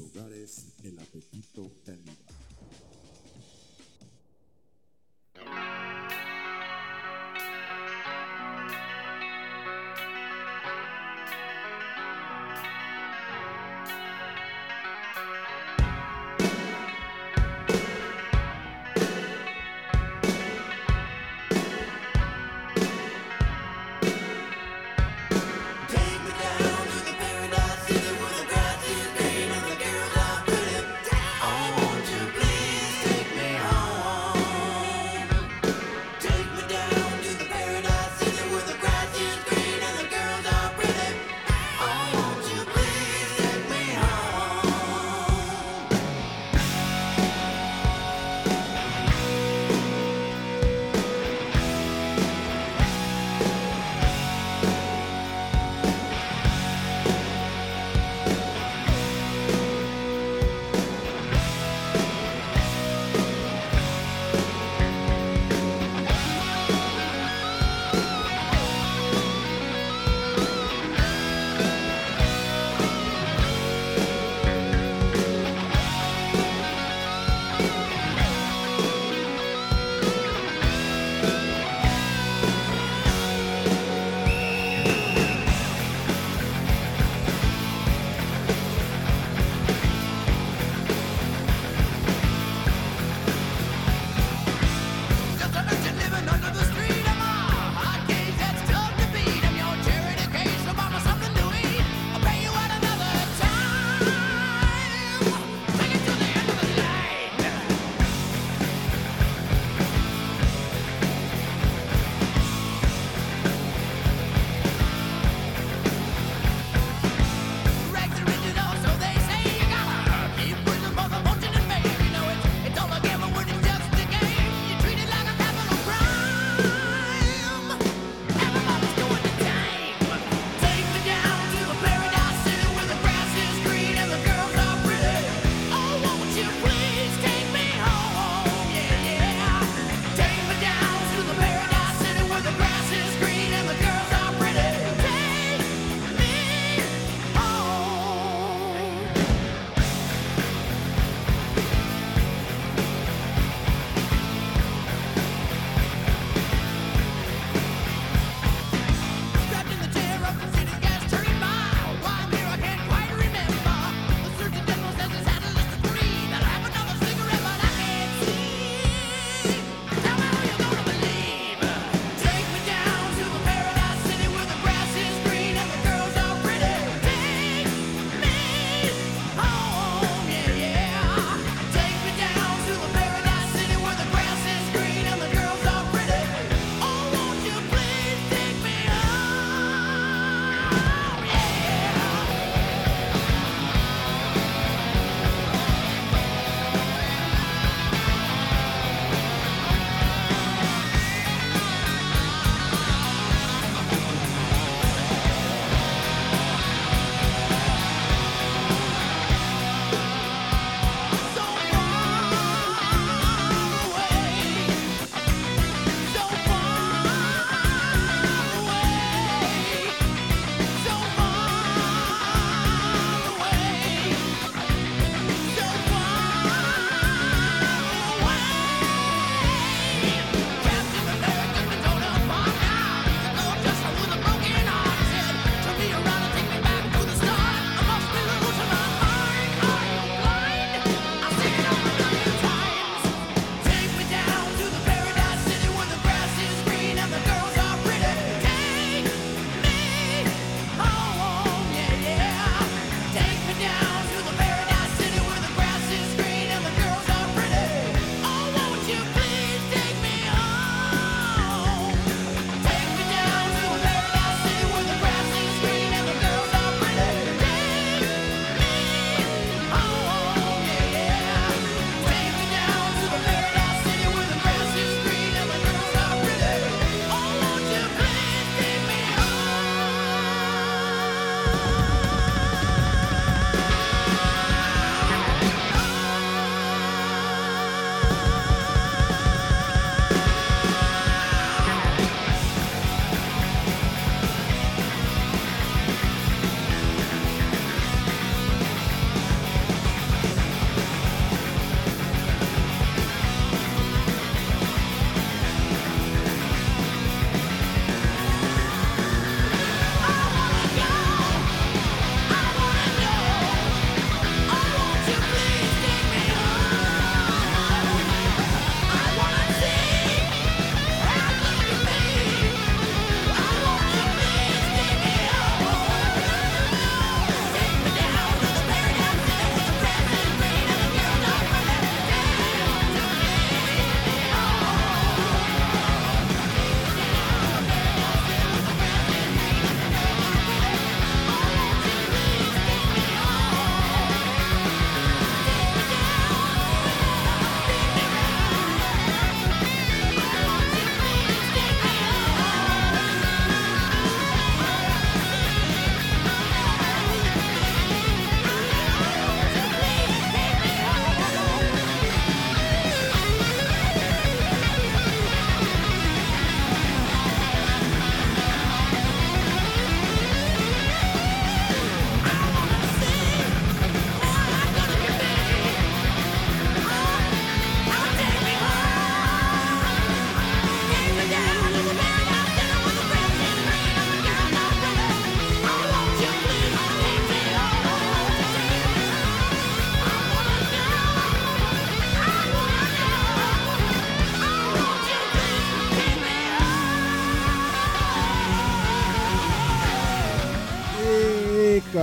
hogares el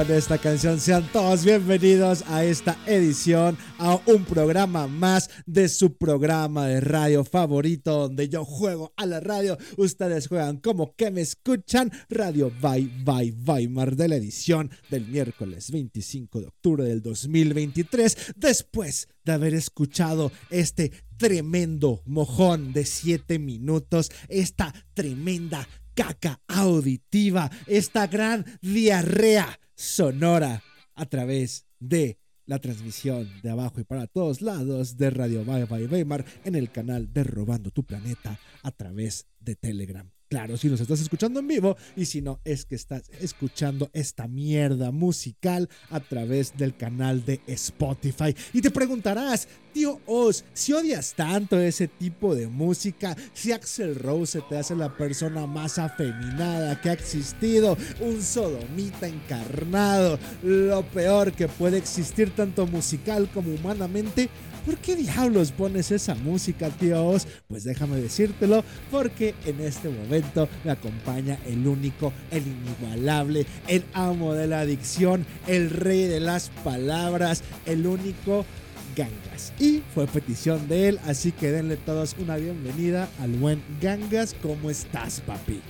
con esta canción. Sean todos bienvenidos a esta edición, a un programa más de su programa de radio favorito, donde yo juego a la radio, ustedes juegan como que me escuchan. Radio Bye Bye Weimar de la edición del miércoles 25 de octubre del 2023, después de haber escuchado este tremendo mojón de 7 minutos, esta tremenda caca auditiva, esta gran diarrea sonora a través de la transmisión de abajo y para todos lados de Radio Bye Bye Weimar en el canal de Robando tu Planeta a través de Telegram. Claro, si nos estás escuchando en vivo y si no, es que estás escuchando esta mierda musical a través del canal de Spotify. Y te preguntarás, tío Oz, si odias tanto ese tipo de música, si Axel Rose te hace la persona más afeminada que ha existido, un sodomita encarnado, lo peor que puede existir tanto musical como humanamente, ¿Por qué diablos pones esa música, tíos? Pues déjame decírtelo, porque en este momento me acompaña el único, el inigualable, el amo de la adicción, el rey de las palabras, el único Gangas. Y fue petición de él, así que denle todos una bienvenida al buen Gangas. ¿Cómo estás, papi?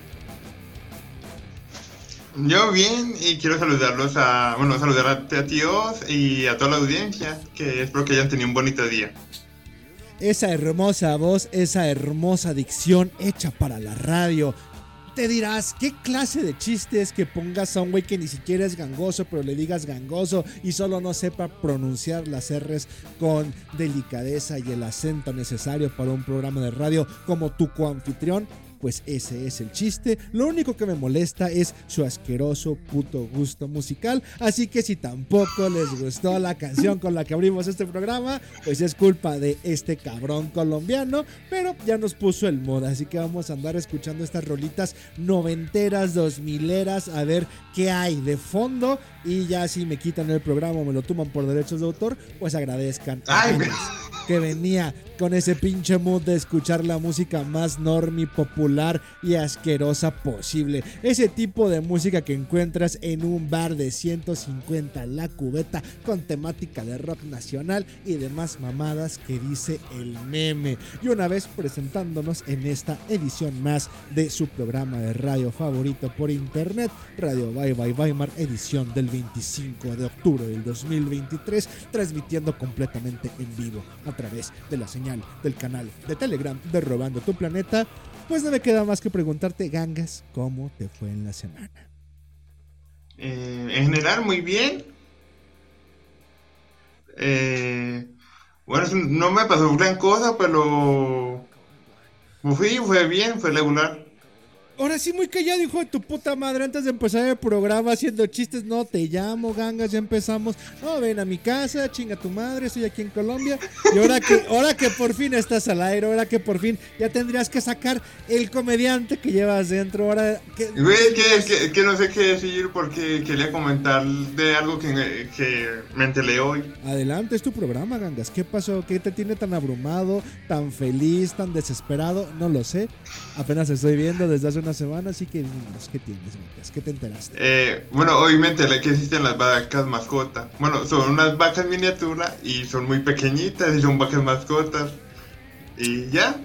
Yo bien y quiero saludarlos a, bueno, saludar a, a tíos y a toda la audiencia, que espero que hayan tenido un bonito día. Esa hermosa voz, esa hermosa dicción hecha para la radio. Te dirás, ¿qué clase de chiste es que pongas a un güey que ni siquiera es gangoso, pero le digas gangoso y solo no sepa pronunciar las R's con delicadeza y el acento necesario para un programa de radio como tu coanfitrión? Pues ese es el chiste. Lo único que me molesta es su asqueroso puto gusto musical. Así que si tampoco les gustó la canción con la que abrimos este programa, pues es culpa de este cabrón colombiano. Pero ya nos puso el moda, así que vamos a andar escuchando estas rolitas noventeras, dos mileras, a ver qué hay de fondo. Y ya si me quitan el programa o me lo toman por derechos de autor, pues agradezcan. Ay, que venía con ese pinche mood de escuchar la música más normi, popular y asquerosa posible. Ese tipo de música que encuentras en un bar de 150 la cubeta con temática de rock nacional y demás mamadas que dice el meme. Y una vez presentándonos en esta edición más de su programa de radio favorito por internet, Radio Bye Bye Weimar, edición del 25 de octubre del 2023, transmitiendo completamente en vivo a través de la señal del canal de Telegram de Robando tu Planeta, pues no me queda más que preguntarte, Gangas, ¿cómo te fue en la semana? Eh, en general, muy bien. Eh, bueno, no me pasó gran cosa, pero fui, fue bien, fue regular. Ahora sí, muy callado, hijo de tu puta madre. Antes de empezar el programa haciendo chistes, no te llamo, gangas, ya empezamos. No, ven a mi casa, chinga tu madre, estoy aquí en Colombia. Y ahora que, ahora que por fin estás al aire, ahora que por fin ya tendrías que sacar el comediante que llevas dentro. Ahora que. que, que, que no sé qué decir porque quería comentar de algo que, que me enteré hoy. Adelante, es tu programa, gangas. ¿Qué pasó? ¿Qué te tiene tan abrumado, tan feliz, tan desesperado? No lo sé. Apenas estoy viendo desde hace una semana, así que dinos, ¿qué tienes, Matías? ¿Qué te enteraste? Eh, bueno, me enteré que existen las vacas mascotas. Bueno, son unas vacas miniatura y son muy pequeñitas y son vacas mascotas. Y ya.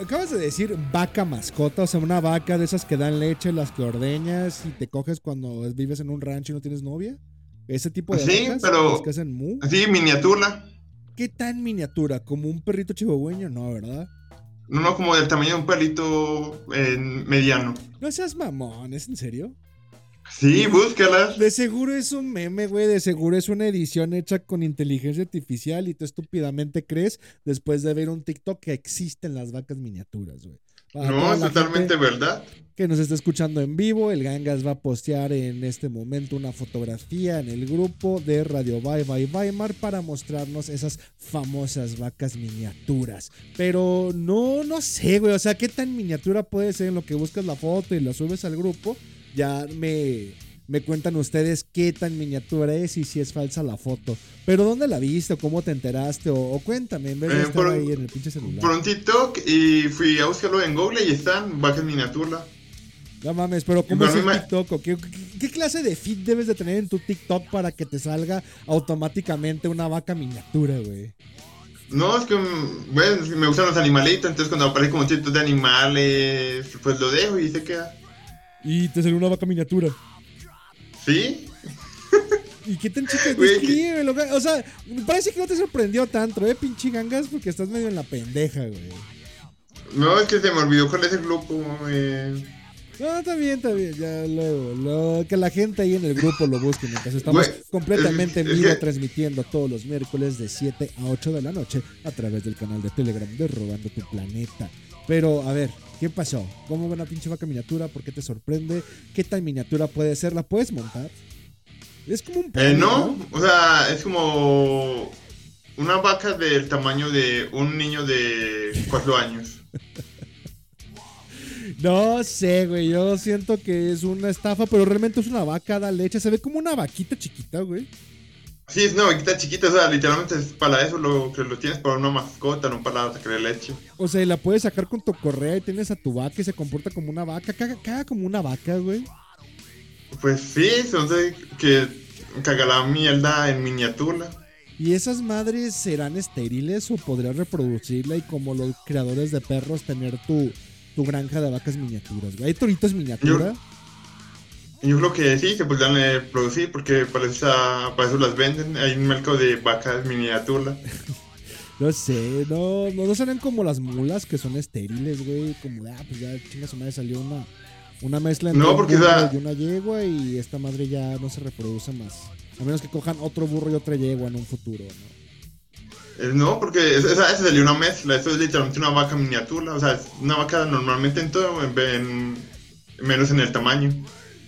Acabas de decir vaca mascota, o sea, una vaca de esas que dan leche, las que ordeñas y te coges cuando vives en un rancho y no tienes novia. Ese tipo de sí, vacas pero, que hacen mu. Sí, miniatura. ¿Qué tan miniatura? ¿Como un perrito chihuahueño? No, ¿verdad? No, no, como del tamaño de un perrito eh, mediano. No seas mamón, ¿es en serio? Sí, búscalas. De seguro es un meme, güey. De seguro es una edición hecha con inteligencia artificial y tú estúpidamente crees, después de ver un TikTok, que existen las vacas miniaturas, güey. Para No, es totalmente verdad. Que nos está escuchando en vivo, el Gangas va a postear en este momento una fotografía en el grupo de Radio Bye Bye Weimar para mostrarnos esas famosas vacas miniaturas. Pero no, no sé, güey. O sea, ¿qué tan miniatura puede ser en lo que buscas la foto y la subes al grupo? Ya me, me cuentan ustedes qué tan miniatura es y si es falsa la foto. Pero ¿dónde la viste o cómo te enteraste? O, o cuéntame, en vez de Eh, estar por- ahí en el pinche celular. Por un TikTok y fui a buscarlo en Google y están vacas miniatura. No mames, pero ¿cómo es el me- TikTok? ¿O qué, qué- qué clase de feed debes de tener en tu TikTok para que te salga automáticamente una vaca miniatura, güey? No, es que bueno, me gustan los animalitos, entonces cuando aparece como cientos de animales, pues lo dejo y se queda. Y te salió una vaca miniatura. ¿Sí? ¿Y qué tan chica Güey, describe? lo que- O sea, parece que no te sorprendió tanto, ¿eh, pinche gangas? Porque estás medio en la pendeja, güey. No, es que se me olvidó cuál es el grupo. eh. No, está bien, está bien. Ya luego, que la gente ahí en el grupo lo busque mientras estamos Güey, completamente en vivo transmitiendo todos los miércoles de 7 a 8 de la noche a través del canal de Telegram de Robando tu Planeta. Pero, a ver, ¿qué pasó? ¿Cómo va una pinche vaca miniatura? ¿Por qué te sorprende? ¿Qué tan miniatura puede ser? ¿La puedes montar? Es como un Eh, pony, no, o sea, es como una vaca del tamaño de un niño de cuatro años. No sé, güey. Yo siento que es una estafa, pero realmente es una vaca, da leche. Se ve como una vaquita chiquita, güey. Sí, es una vaquita chiquita, o sea, literalmente es para eso lo que lo tienes, para una mascota, no para sacar leche. O sea, y la puedes sacar con tu correa y tienes a tu vaca y se comporta como una vaca. Caga, caga como una vaca, güey. Pues sí, entonces que caga la mierda en miniatura. ¿Y esas madres serán estériles o podrías reproducirla y como los creadores de perros tener tu, tu granja de vacas miniaturas, güey? ¿Hay toritos miniatura? Y yo creo que sí, se podrían eh, producir porque para, esa- para eso las venden. Hay un mercado de vacas miniatura. No sé, no, no, no serán como las mulas que son estériles, güey. Como ah, pues ya chinga su madre salió una, una mezcla entre No, un porque, o burro y una yegua y esta madre ya no se reproduce más. A menos que cojan otro burro y otra yegua en un futuro, ¿no? Eh, No, porque esa, esa salió una mezcla, eso es literalmente una vaca miniatura, o sea, es una vaca normalmente en todo, en, en- menos en el tamaño.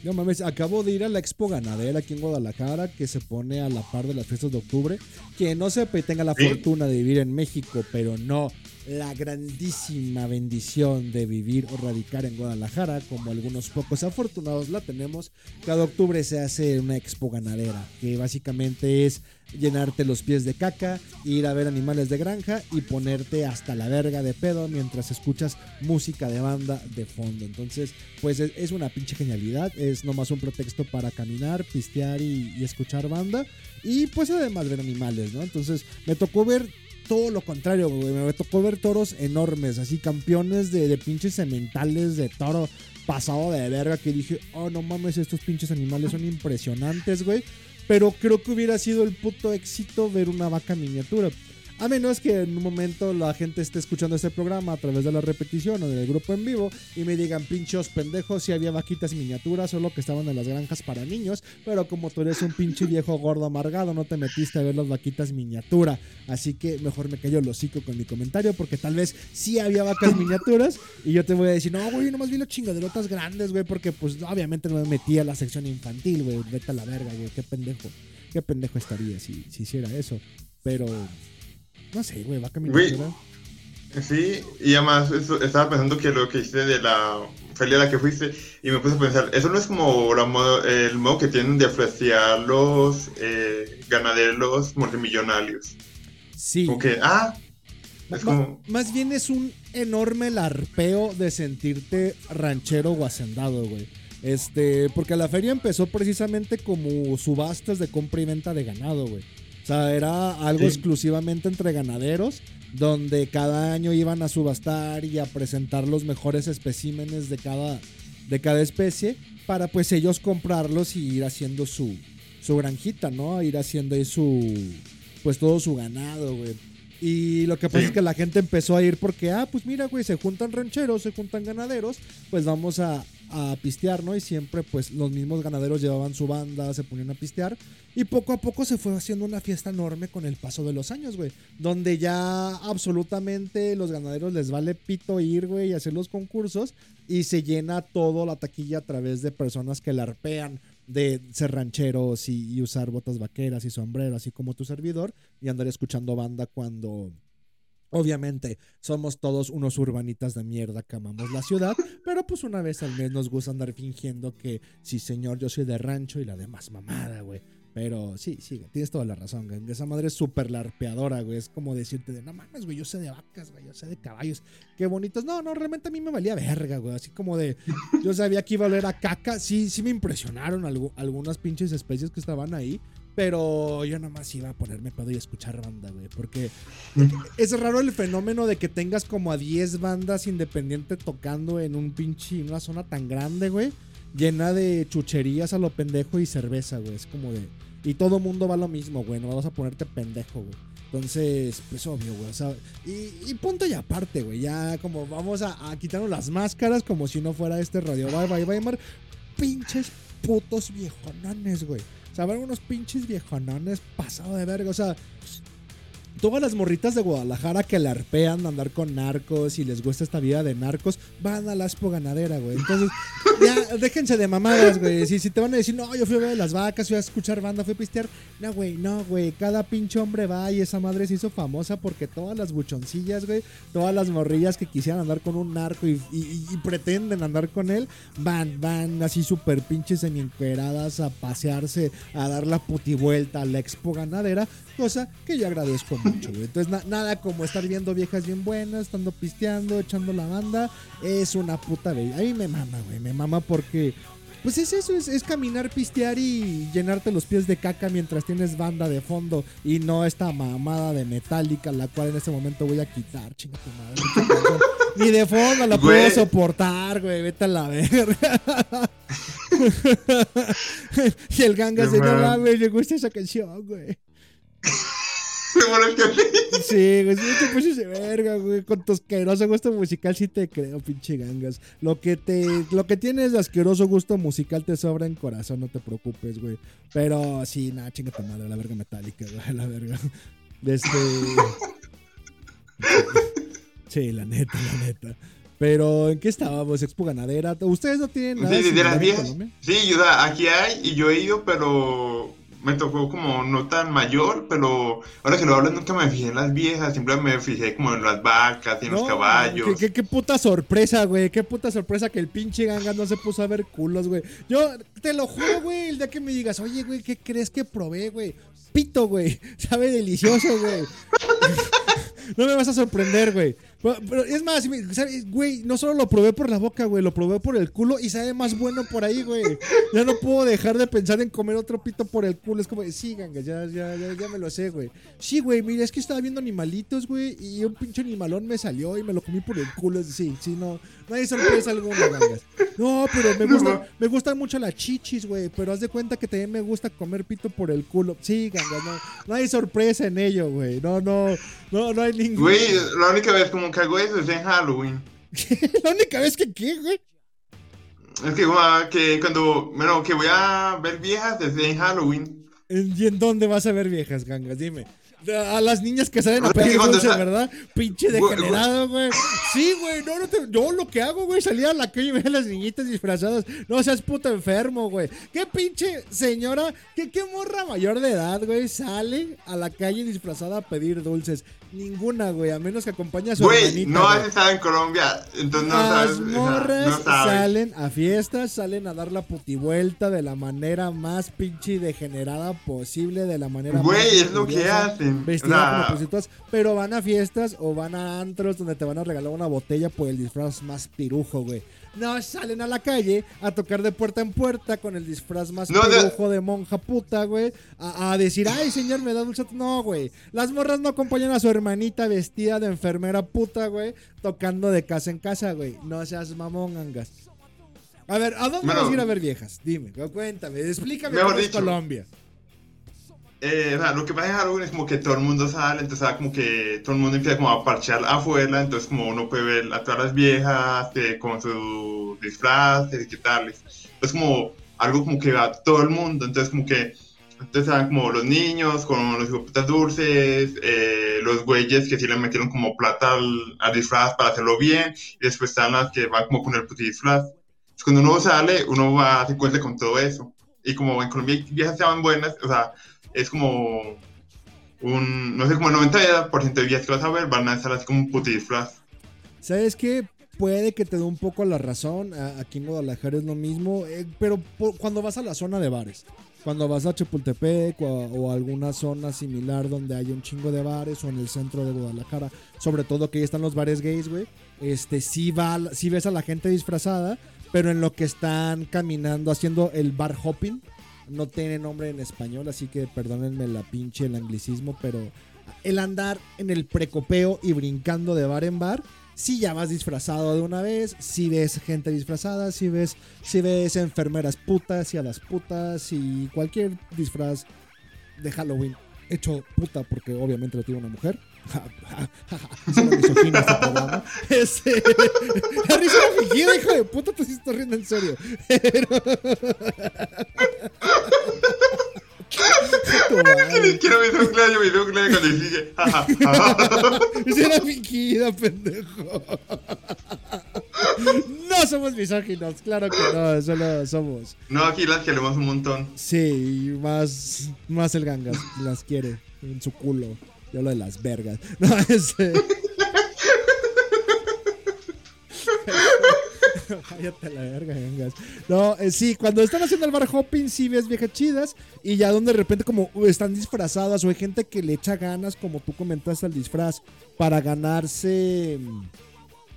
No mames, acabo de ir a la Expo Ganadera aquí en Guadalajara, que se pone a la par de las fiestas de octubre. Quien no y tenga la ¿Sí? fortuna de vivir en México, pero no la grandísima bendición de vivir o radicar en Guadalajara, como algunos pocos afortunados la tenemos, cada octubre se hace una Expo Ganadera, que básicamente es llenarte los pies de caca, ir a ver animales de granja y ponerte hasta la verga de pedo mientras escuchas música de banda de fondo. Entonces, pues es, una pinche genialidad, es nomás un pretexto para caminar, pistear y, y escuchar banda y pues además ver animales, ¿no? Entonces, me tocó ver todo lo contrario, güey. Me tocó ver toros enormes, así campeones de, de pinches sementales de toro pasado de verga que dije, oh no mames, estos pinches animales son impresionantes, güey. Pero creo que hubiera sido el puto éxito ver una vaca miniatura. A menos que en un momento la gente esté escuchando este programa a través de la repetición o del grupo en vivo y me digan, pinchos pendejos, si había vaquitas miniaturas, solo que estaban en las granjas para niños, pero como tú eres un pinche viejo gordo amargado, no te metiste a ver las vaquitas miniatura. Así que mejor me callo el hocico con mi comentario, porque tal vez sí había vacas miniaturas y yo te voy a decir, no, güey, nomás vi las chingaderotas grandes, güey, porque pues obviamente no me metí a la sección infantil, güey, vete a la verga, güey, qué pendejo. Qué pendejo estaría si, si hiciera eso. Pero no sé, güey, vaca Güey. miniatura. Sí, y además eso- estaba pensando que lo que hiciste de la feria a la que fuiste, y me puse a pensar, eso no es como la modo- el modo que tienen de apreciar los eh, ganaderos multimillonarios. Sí. Como que, ah, es como, Más bien es un enorme larpeo de sentirte ranchero o hacendado, güey. Este, porque la feria empezó precisamente como subastas de compra y venta de ganado, güey. O sea, era algo Sí. exclusivamente entre ganaderos, donde cada año iban a subastar y a presentar los mejores especímenes de cada, de cada especie, para pues ellos comprarlos y ir haciendo su, su granjita, ¿no? Ir haciendo ahí su, pues todo su ganado, güey. Y lo que pasa Sí. es que la gente empezó a ir porque, ah, pues mira, güey, se juntan rancheros, se juntan ganaderos, pues vamos a, a pistear, ¿no? Y siempre, pues los mismos ganaderos llevaban su banda, se ponían a pistear. Y poco a poco se fue haciendo una fiesta enorme con el paso de los años, güey. Donde ya absolutamente los ganaderos les vale pito ir, güey, y hacer los concursos. Y se llena todo la taquilla a través de personas que la arpean de ser rancheros y, y usar botas vaqueras y sombrero, así como tu servidor, y andar escuchando banda cuando obviamente somos todos unos urbanitas de mierda que amamos la ciudad, pero pues una vez al mes nos gusta andar fingiendo que sí señor, yo soy de rancho y la demás mamada, güey. Pero sí, sí, tienes toda la razón, güey. Esa madre es súper larpeadora, güey. Es como decirte de, no mames, güey, yo sé de vacas, güey, yo sé de caballos. Qué bonitos. No, no, realmente a mí me valía verga, güey. Así como de, yo sabía que iba a oler a caca. Sí, sí me impresionaron algu- algunas pinches especies que estaban ahí. Pero yo nada más iba a ponerme pedo y escuchar banda, güey. Porque es raro el fenómeno de que tengas como a 10 bandas independientes tocando en un pinche, en una zona tan grande, güey. Llena de chucherías a lo pendejo y cerveza, güey. Es como de. Y todo mundo va a lo mismo, güey. No vas a ponerte pendejo, güey. Entonces, pues obvio, güey. O sea, y, y punto y aparte, güey. Ya como vamos a, a quitarnos las máscaras como si no fuera este Radio Bye Bye Weimar. Pinches putos viejonones, güey. Sea, ver unos pinches viejonones pasado de verga. O sea, todas las morritas de Guadalajara que la arpean de andar con narcos y les gusta esta vida de narcos, van a la expo ganadera, güey. Entonces, ya, déjense de mamadas, güey. Si, si te van a decir, no, yo fui a ver las vacas, fui a escuchar banda, fui a pistear. No, güey, no, güey. Cada pinche hombre va y esa madre se hizo famosa porque todas las buchoncillas, güey, todas las morrillas que quisieran andar con un narco y, y- y pretenden andar con él, van, van así súper pinches encueradas a pasearse, a dar la putivuelta a la expo ganadera, cosa que yo agradezco mucho, güey. Entonces, na- nada como estar viendo viejas bien buenas, estando pisteando, echando la banda, es una puta bella. A mí me mama, güey, me mama porque. Pues es eso, es, es caminar, pistear y llenarte los pies de caca mientras tienes banda de fondo y no esta mamada de metálica, la cual en este momento voy a quitar, chinga tu madre. Ni de fondo la puedo soportar, güey, vete a la verga. y el ganga se no mames. mames, me gusta esa canción, güey. Que- Sí, güey, sí te pusiste verga, güey. Con tu asqueroso gusto musical sí te creo, pinche gangas. Lo que te, lo que tienes de asqueroso gusto musical te sobra en corazón, no te preocupes, güey. Pero sí, nada, chinga tu madre, la verga metálica, güey, la verga. Este. Sí, la neta, la neta. Pero, ¿en qué estábamos? Expo ganadera. ¿Ustedes no tienen nada Sí, de las en viejas. Colombia? Sí, yo, aquí hay y yo he ido, pero me tocó como no tan mayor, pero ahora que lo hablo nunca me fijé en las viejas, siempre me fijé como en las vacas y en los caballos. Qué, qué- qué puta sorpresa, güey. Qué puta sorpresa que el pinche ganga no se puso a ver culos, güey. Yo te lo juro, güey, el día que me digas, oye, güey, ¿qué crees que probé, güey? Pito, güey. Sabe delicioso, güey. no me vas a sorprender, güey. Pero, pero es más, ¿sabes? güey, no solo lo probé por la boca, güey, lo probé por el culo y sabe más bueno por ahí, güey. Ya no puedo dejar de pensar en comer otro pito por el culo. Es como, sí, ganga, ya, ya, ya, ya me lo sé, güey. Sí, güey, mira, es que estaba viendo animalitos, güey, y un pinche animalón me salió y me lo comí por el culo. Sí, sí, no, no hay sorpresa alguna, gangas. No, pero me gusta, me gustan mucho las chichis, güey, pero haz de cuenta que también me gusta comer pito por el culo. Sí, gangas, no, no hay sorpresa en ello, güey. No, no, no, no hay ningún... Güey, la única vez como hago eso es en Halloween. La única vez que qué, güey. Es que, que cuando, bueno, que voy a ver viejas es en Halloween. ¿Y en dónde vas a ver viejas gangas? Dime. A las niñas que salen a cuando dulces, ¿verdad? Pinche degenerado, güey. Sí, güey, no, no te... Yo lo que hago, güey, salir a la calle y ver a las niñitas disfrazadas. No seas puto enfermo, güey. ¿Qué pinche señora, qué, qué morra mayor de edad, güey, sale a la calle disfrazada a pedir dulces? Ninguna, güey, a menos que acompañe a su Güey, hermanita. no güey. has estado en Colombia, entonces no Las sabes. o sea, morras no sabes. salen a fiestas, salen a dar la putivuelta de la manera más pinche y degenerada posible, de la manera más Güey, es lo que hacen. Sea, como prostitutas, pero van a fiestas o van a antros donde te van a regalar una botella por el disfraz más pirujo, güey. No salen a la calle a tocar de puerta en puerta con el disfraz más No, de- monja puta, güey. A, a decir, ay, señor, me da dulce. No, güey. Las morras no acompañan a su hermanita vestida de enfermera puta, güey, tocando de casa en casa, güey. No seas mamón, angas. A ver, ¿a dónde Bueno. vas a ir a ver viejas? Dime, cuéntame, explícame Mejor cómo es. Colombia. Eh, o sea, lo que pasa en Halloween es como que todo el mundo sale, entonces sea, como que todo el mundo empieza como a parchear afuera, entonces como uno puede ver a todas las viejas eh, con sus disfraces y qué tales. Es como algo como que va todo el mundo, entonces como que entonces están como los niños con los hijoputas dulces, eh, los güeyes que sí le metieron como plata al, al disfraz para hacerlo bien, y después están las que van como con el puti disfraz. Entonces cuando uno sale, uno va a se encuentra con todo eso. Y como en Colombia viejas estaban buenas, o sea, es como un, no sé, como el 90% de viejas que vas a ver van a estar así como un puti disfraz. ¿Sabes qué? Puede que te dé un poco la razón. Aquí en Guadalajara es lo mismo. eh, pero cuando vas a la zona de bares, cuando vas a Chapultepec o, o alguna zona similar donde hay un chingo de bares o en el centro de Guadalajara, sobre todo que ahí están los bares gays, güey, este, sí, va, sí ves a la gente disfrazada, pero en lo que están caminando, haciendo el bar hopping, no tiene nombre en español, así que perdónenme la pinche el anglicismo, pero el andar en el precopeo y brincando de bar en bar, si ya vas disfrazado de una vez, si ves gente disfrazada, si ves, si ves enfermeras putas y a las putas y cualquier disfraz de Halloween hecho puta porque obviamente lo tiene una mujer. Misoginia este. Este, la risa era fingida, hijo de puta, te estás riendo en serio. Pero... Quiero mi cumpleaños, mi cumpleaños cuando ja. Esa era fingida, pendejo. No somos misóginos, claro que no, solo somos. No, aquí las queremos un montón. Sí, más, más el gangas las quiere en su culo. Yo lo de las vergas. No, este. Cállate a la verga, gangas. No, eh, sí, cuando están haciendo el bar hopping, sí ves viejas chidas. Y ya donde de repente, como están disfrazadas, o hay gente que le echa ganas, como tú comentaste, al disfraz, para ganarse mm,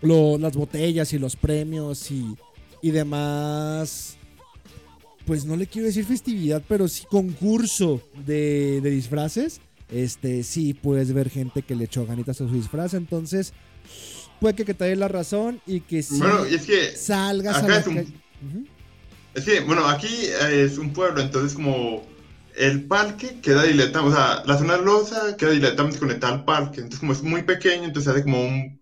lo- las botellas y los premios y, y demás pues no le quiero decir festividad, pero sí concurso de, de disfraces. Este, sí, puedes ver gente que le echó ganitas a su disfraz. Entonces, puede que, que te dé la razón y que sí Bueno, y es que salgas a acá la es un- que, bueno, aquí eh, es un pueblo, entonces como el parque queda diletamente, o sea, la zona losa queda diletamente conectada al parque, entonces como es muy pequeño, entonces hace como un,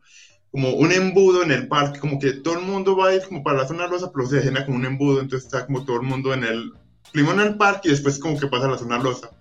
como un embudo en el parque, como que todo el mundo va a ir como para la zona losa, pero se genera como un embudo, entonces está como todo el mundo en el, primero en el parque y después como que pasa a la zona losa.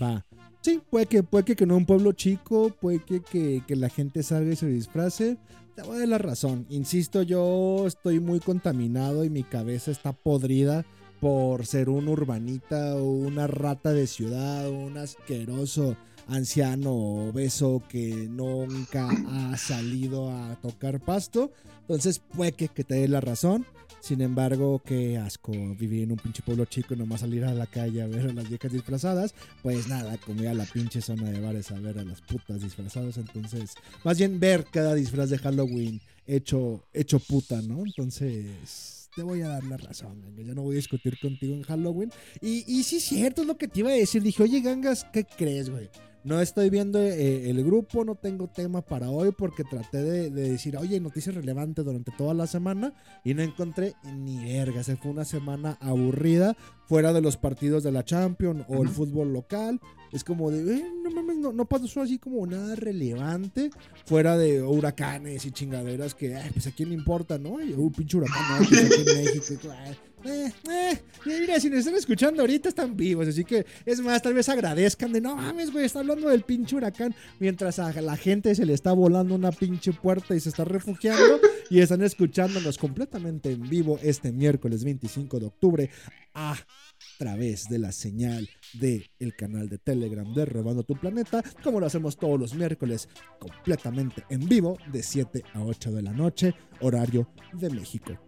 Va. Sí, puede que, puede que, que no un pueblo chico, puede que, que, que la gente salga y se disfrace. Te voy a dar la razón. Insisto, yo estoy muy contaminado y mi cabeza está podrida por ser un urbanita o una rata de ciudad un asqueroso anciano obeso que nunca ha salido a tocar pasto. Entonces puede que, te dé la razón. Sin embargo, qué asco vivir en un pinche pueblo chico y nomás salir a la calle a ver a las viejas disfrazadas. Pues nada, como ir a la pinche zona de bares a ver a las putas disfrazadas. Entonces, más bien ver cada disfraz de Halloween hecho, hecho puta, ¿no? Entonces, te voy a dar la razón, Ganga. Ya no voy a discutir contigo en Halloween. Y, y sí, cierto, es lo que te iba a decir. Dije, oye, Gangas, ¿qué crees, güey? No estoy viendo eh, el grupo, no tengo tema para hoy porque traté de, de decir, oye, noticias relevantes durante toda la semana y no encontré ni verga. Se fue una semana aburrida fuera de los partidos de la Champions o el fútbol local. Es como de, eh, no mames, no, no pasó así como nada relevante fuera de huracanes y chingaderas que, pues a quién le importa, ¿no? Ay, un pinche huracán ¿no? está aquí en México. y eh, eh, mira, si nos están escuchando ahorita están vivos, así que es más, tal vez agradezcan de no mames, güey, está hablando del pinche huracán mientras a la gente se le está volando una pinche puerta y se está refugiando y están escuchándonos completamente en vivo este miércoles 25 de octubre a través de la señal del el canal de Telegram de Robando tu Planeta, como lo hacemos todos los miércoles completamente en vivo de 7 a 8 de la noche, horario de México.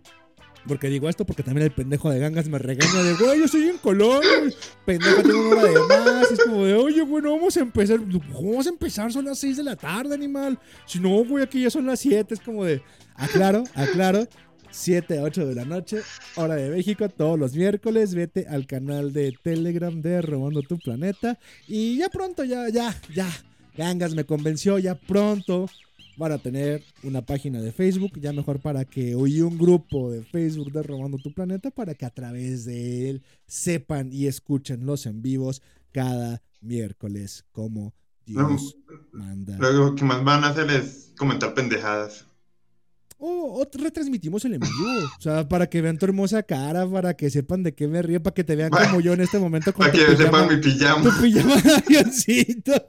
Porque digo esto porque también el pendejo de gangas me regaña de, güey, yo estoy en Colombia, pendejo, tengo una hora de más. Es como de, oye, bueno, vamos a empezar. ¿Cómo vamos a empezar? Son las 6 de la tarde, animal. Si no, güey, aquí ya son las 7. Es como de, aclaro, aclaro. 7 a 8 de la noche, hora de México, todos los miércoles. Vete al canal de Telegram de Robando tu Planeta. Y ya pronto, ya, ya, ya. Gangas me convenció, ya pronto van a tener una página de Facebook, ya mejor para que oí un grupo de Facebook de Robando tu Planeta para que a través de él sepan y escuchen los en vivos cada miércoles como Dios manda. Lo que más van a hacer es comentar pendejadas. O, o retransmitimos el en vivo, o sea, para que vean tu hermosa cara, para que sepan de qué me río, para que te vean como yo en este momento con Para tu que pijama, sepan mi tu pijama. pijama de avioncito.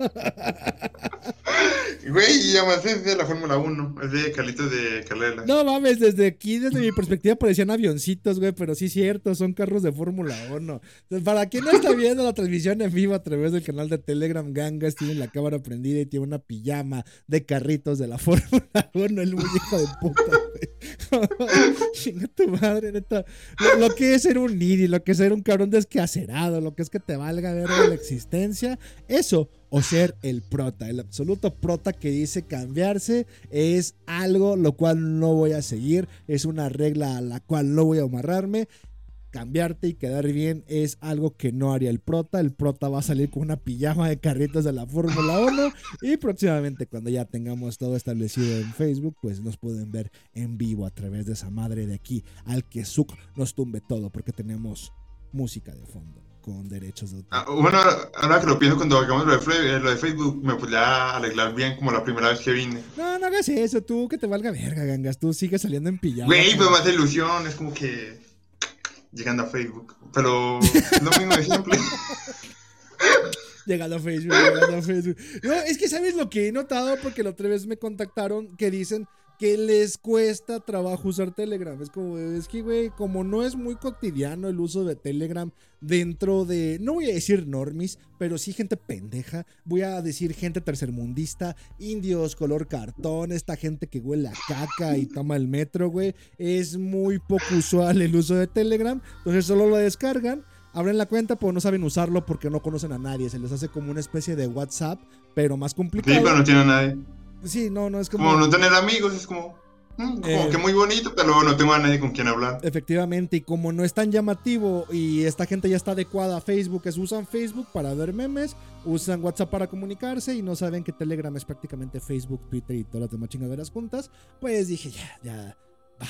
Güey, y además es de la Fórmula 1, es de Carlitos de Carlela. No mames, desde aquí, desde mi perspectiva, parecían avioncitos, güey, pero sí es cierto, son carros de Fórmula 1. Entonces, para quien no está viendo la transmisión en vivo a través del canal de Telegram, Gangas tiene la cámara prendida y tiene una pijama de carritos de la Fórmula 1, el hijo de puta. Lo, que es ser un nidi, lo que es ser un cabrón descacerado, lo que es que te valga ver la existencia, eso o ser el prota. El absoluto prota que dice cambiarse es algo lo cual no voy a seguir, es una regla a la cual no voy a amarrarme. Cambiarte y quedar bien es algo que no haría el prota. El prota va a salir con una pijama de carritos de la Fórmula 1 y próximamente cuando ya tengamos todo establecido en Facebook, pues nos pueden ver en vivo a través de esa madre de aquí al que Zuck nos tumbe todo porque tenemos música de fondo con derechos de autor. Ah, bueno, ahora que lo pienso, cuando hagamos lo de, Fre- lo de Facebook, me podría arreglar bien como la primera vez que vine. No, no hagas eso, tú que te valga verga, gangas. Tú sigues saliendo en pijama. Güey, pues más ilusión, es como que llegando a Facebook. Pero lo mismo de. Llegando a Facebook, llegando a Facebook. No, es que sabes lo que he notado porque la otra vez me contactaron que dicen que les cuesta trabajo usar Telegram. Es como, es que, güey, como no es muy cotidiano el uso de Telegram dentro de, no voy a decir normis, pero sí gente pendeja. Voy a decir gente tercermundista, indios, color cartón, esta gente que huele a caca y toma el metro, güey. Es muy poco usual el uso de Telegram. Entonces solo lo descargan abren la cuenta, pero no saben usarlo porque no conocen a nadie. Se les hace como una especie de WhatsApp, pero más Sí, complicado. pero no tiene nadie. Sí, no, no es como. Como no tener amigos, es como, mm, como Eh. que muy bonito, pero no tengo a nadie con quien hablar. Efectivamente, y como no es tan llamativo y esta gente ya está adecuada a Facebook, es usan Facebook para ver memes, usan WhatsApp para comunicarse y no saben que Telegram es prácticamente Facebook, Twitter y todas las demás chingaderas juntas, pues dije, ya, ya, va.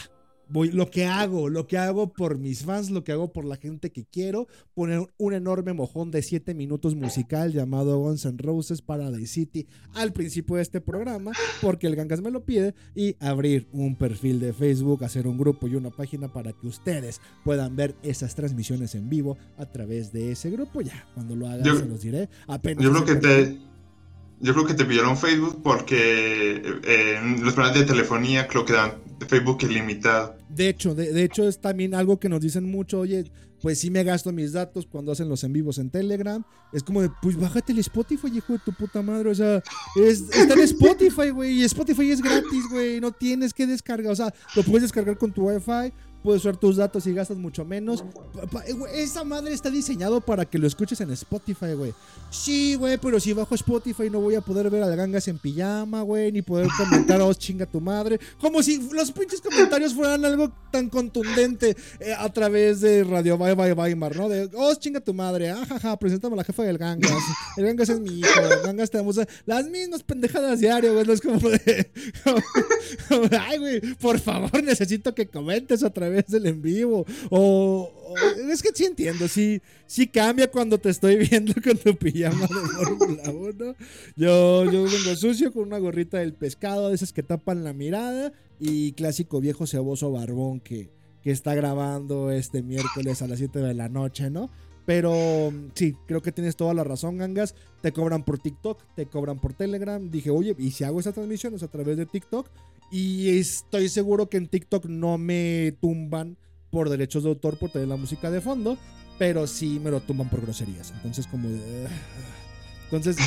Voy, lo que hago, lo que hago por mis fans, lo que hago por la gente que quiero, poner un enorme mojón de 7 minutos musical llamado Guns N' Roses Paradise City al principio de este programa, porque el Gangas me lo pide, y abrir un perfil de Facebook, hacer un grupo y una página para que ustedes puedan ver esas transmisiones en vivo a través de ese grupo. Ya, cuando lo hagan Yo- se los diré. Apenas Yo creo que te. Yo creo que te pidieron Facebook porque eh, los planes de telefonía creo que dan Facebook ilimitado. De hecho, de, de hecho es también algo que nos dicen mucho, oye, pues sí me gasto mis datos cuando hacen los en vivos en Telegram. Es como de, pues bájate el Spotify, hijo de tu puta madre. O sea, es, está en Spotify, güey. Y Spotify es gratis, güey. No tienes que descargar. O sea, lo puedes descargar con tu Wi-Fi. Puedes usar tus datos y gastas mucho menos. Eh, Esa madre está diseñado para que lo escuches en Spotify, güey. Sí, güey, pero si bajo Spotify no voy a poder ver al gangas en pijama, güey, ni poder comentar, oh, chinga tu madre. Como si los pinches comentarios fueran algo tan contundente eh, a través de Radio Bye Bye Weimar, ¿no? De, oh, chinga tu madre, ajaja, preséntame a la jefa del gangas. El gangas es mi hijo, el gangas te vamos a... Las mismas pendejadas diario, güey, no es como de... Ay, güey, por favor, necesito que comentes a través del en vivo. O, o- es que sí entiendo, sí, sí cambia cuando te estoy viendo con tu pijama de Fórmula 1. Yo, yo vengo sucio con una gorrita del pescado, de esas que tapan la mirada, y clásico viejo ceboso barbón que, que está grabando este miércoles a las 7 de la noche, ¿no? Pero sí, creo que tienes toda la razón, Gangas. Te cobran por TikTok, te cobran por Telegram. Dije, oye, ¿y si hago esas transmisiones a través de TikTok? Y estoy seguro que en TikTok no me tumban por derechos de autor por tener la música de fondo, pero sí me lo tumban por groserías. Entonces, como. Entonces.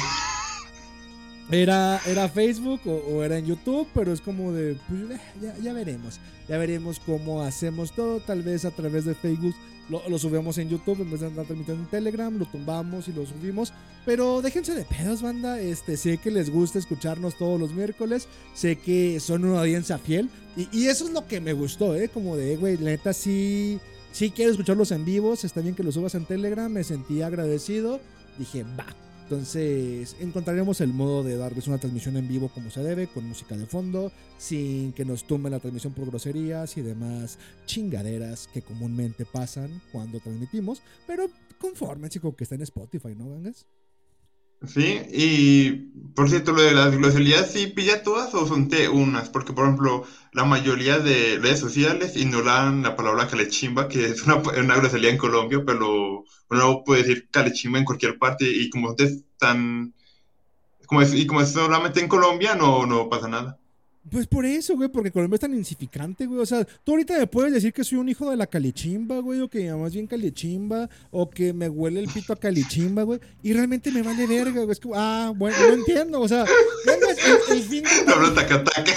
Era, era Facebook o, era en YouTube, pero es como de, pues ya, ya veremos. Ya veremos cómo hacemos todo. Tal vez a través de Facebook lo, lo subimos en YouTube en vez de andar transmitiendo en Telegram, lo tumbamos y lo subimos. Pero déjense de pedos, banda. Este, sé que les gusta escucharnos todos los miércoles. Sé que son una audiencia fiel. Y, y eso es lo que me gustó, ¿eh? Como de, güey, la neta sí, sí quiero escucharlos en vivos. Está bien que los subas en Telegram. Me sentí agradecido. Dije, va. Entonces encontraremos el modo de darles una transmisión en vivo como se debe, con música de fondo, sin que nos tumben la transmisión por groserías y demás chingaderas que comúnmente pasan cuando transmitimos. Pero confórmense con que está en Spotify, ¿no, Gangas? Sí, y por cierto, lo de las groserías, ¿sí pilla todas o son unas? Porque, por ejemplo, la mayoría de redes sociales ignoran la palabra calechimba, que es una, una grosería en Colombia, pero uno puede decir calechimba en cualquier parte y como ustedes están como es, y como es solamente en Colombia, no, no pasa nada. Pues por eso, güey, porque Colombia es tan insignificante, güey. O sea, tú ahorita me puedes decir que soy un hijo de la calichimba, güey, o que mamá es bien calichimba, o que me huele el pito a calichimba, güey, y realmente me vale verga, güey. Es como, ah, bueno, no entiendo, o sea, venga, el, el fin de Habla taca taca.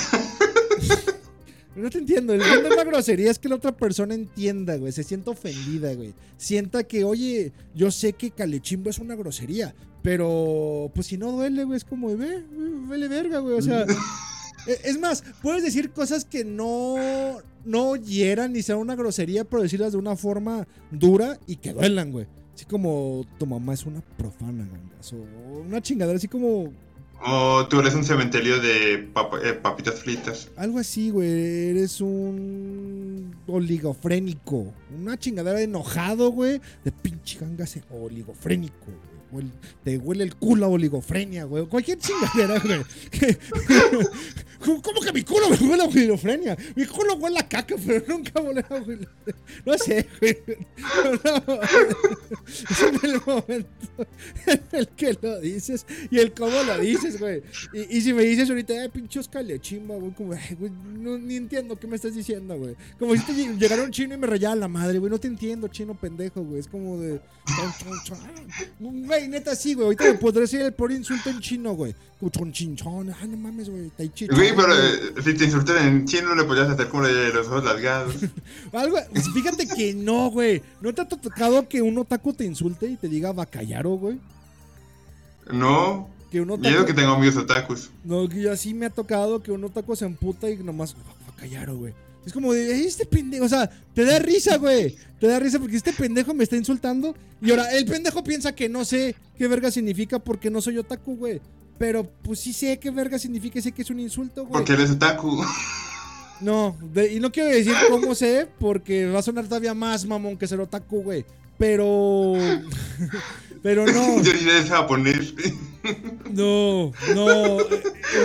No te entiendo. El fin de la grosería es que la otra persona entienda, güey. Se sienta ofendida, güey. Sienta que, oye, yo sé que calechimbo es una grosería. Pero, pues si no duele, güey, es como, ve, ve, vele verga, güey. O sea, e- es más, puedes decir cosas que no, no hieran ni sean una grosería, pero decirlas de una forma dura y que duelan, güey. Así como tu mamá es una profana, gangas. O una chingadera así como O tú eres un cementerio de pap- eh, papitas fritas. Algo así, güey. Eres un oligofrénico. Una chingadera de enojado, güey. De pinche ganga ese oligofrénico, güey. Te huele el culo a oligofrenia, güey. Cualquier chingadera, güey. ¿Cómo que mi culo me huele a oligofrenia? Mi culo huele a caca, pero nunca huele a. No sé, güey. Es en el momento en el que lo dices y el cómo lo dices, güey. Y, si me dices ahorita, ay, pinchos calechimba, güey, como, güey, no, ni entiendo qué me estás diciendo, güey. Como si te lleg- llegara un chino y me rayara la madre, güey, no te entiendo, chino pendejo, güey. Es como de. Güey, neta, sí, güey. Ahorita me podré decir el peor insulto en chino, güey. Como chon, chin, chon. Ay, no mames, güey. Tai chi, Güey, pero eh, si te insultan en chino, le podrías hacer como los ojos largados. Algo, fíjate que no, güey. ¿No te ha tocado que un otaku te insulte y te diga bacallaro, güey? No, Que un yo otaku. digo que tengo amigos otakus. No, que así me ha tocado que un otaku se emputa y nomás bacallaro, güey. Es como de, "Ay, este pendejo, o sea, te da risa, güey. Te da risa porque este pendejo me está insultando. Y ahora, el pendejo piensa que no sé qué verga significa porque no soy otaku, güey. Pero pues sí sé qué verga significa sé que es un insulto, güey. Porque eres otaku. No, de- y no quiero decir cómo sé, porque va a sonar todavía más mamón que ser otaku, güey. Pero. Pero no, Yo diré es japonés. no, no.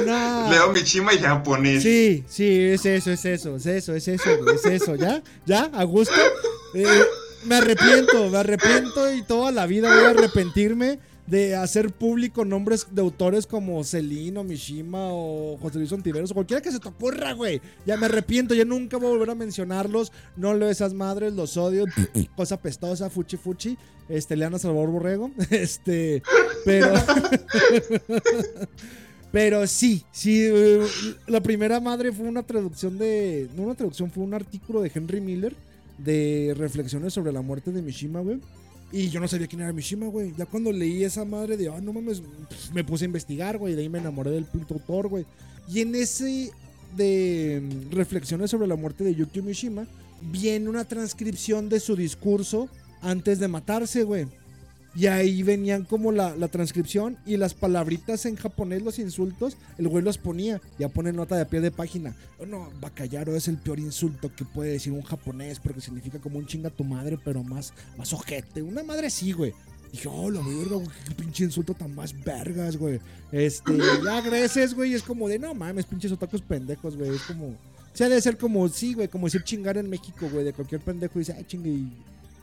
Una. Leo Michima y japonés. Sí, sí, es eso, es eso, es eso, es eso, güey, es eso, ¿ya? ¿Ya? ¿A gusto? Eh, me arrepiento, me arrepiento y toda la vida voy a arrepentirme de hacer público nombres de autores como Celino, Mishima o José Luis Ontiveros o cualquiera que se te ocurra, güey. Ya me arrepiento, ya nunca voy a volver a mencionarlos. No leo esas madres, los odio. Cosa pestosa, fuchi fuchi. Este, lean a Salvador Borrego. Este, pero. Pero sí, sí, eh, la primera madre fue una traducción de. No una traducción, fue un artículo de Henry Miller de reflexiones sobre la muerte de Mishima, güey. Y yo no sabía quién era Mishima, güey. Ya cuando leí esa madre de, ah, no mames, pues, me puse a investigar, güey. De ahí me enamoré del punto autor, güey. Y en ese de mm, reflexiones sobre la muerte de Yukio Mishima, viene una transcripción de su discurso antes de matarse, güey. Y ahí venían como la, la transcripción y las palabritas en japonés, los insultos, el güey los ponía. Ya pone nota de pie de página. Oh, no, bacallaro es el peor insulto que puede decir un japonés porque significa como un chinga tu madre, pero más, más ojete. Una madre sí, güey. Dije, oh, la verga, güey, qué pinche insulto tan más vergas, güey. Este, ya agradeces, güey, es como de, no mames, pinches otakus pendejos, güey. Es como, se ha de ser como, sí, güey, como decir chingar en México, güey, de cualquier pendejo y dice, ay, chingue, y,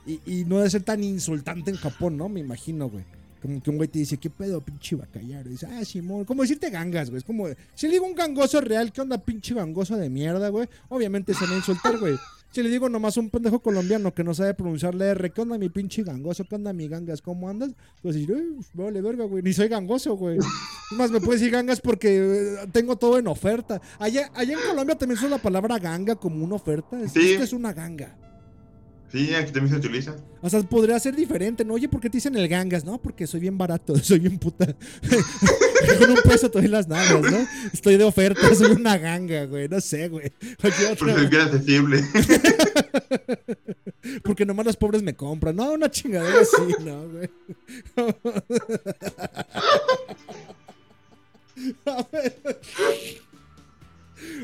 y, y no debe ser tan insultante en Japón, ¿no? Me imagino, güey. Como que un güey te dice, ¿qué pedo, pinche bacallaro? Y dice, ah, Simón. Como decirte gangas, güey. Es como, si le digo un gangoso real, ¿qué onda, pinche gangoso de mierda, güey? Obviamente se me va a insultar, güey. Si le digo nomás un pendejo colombiano que no sabe pronunciar la R, ¿qué onda, mi pinche gangoso? ¿Qué onda, mi gangas? ¿Cómo andas? Pues decir, "Uy, vale, verga, güey. Ni soy gangoso, güey. Más, me puedes decir gangas porque eh, tengo todo en oferta. Allá, allá en Colombia también usa la palabra ganga como una oferta. Es, Sí. Esto es una ganga. Sí, aquí también se utiliza. O sea, podría ser diferente, ¿no? Oye, ¿por qué te dicen el gangas? No, porque soy bien barato, soy bien puta. Con un peso te doy las nalgas, ¿no? Estoy de oferta, soy una ganga, güey. No sé, güey. Porque es bien accesible. Porque nomás los pobres me compran. No, una chingadera así, no, güey. A ver.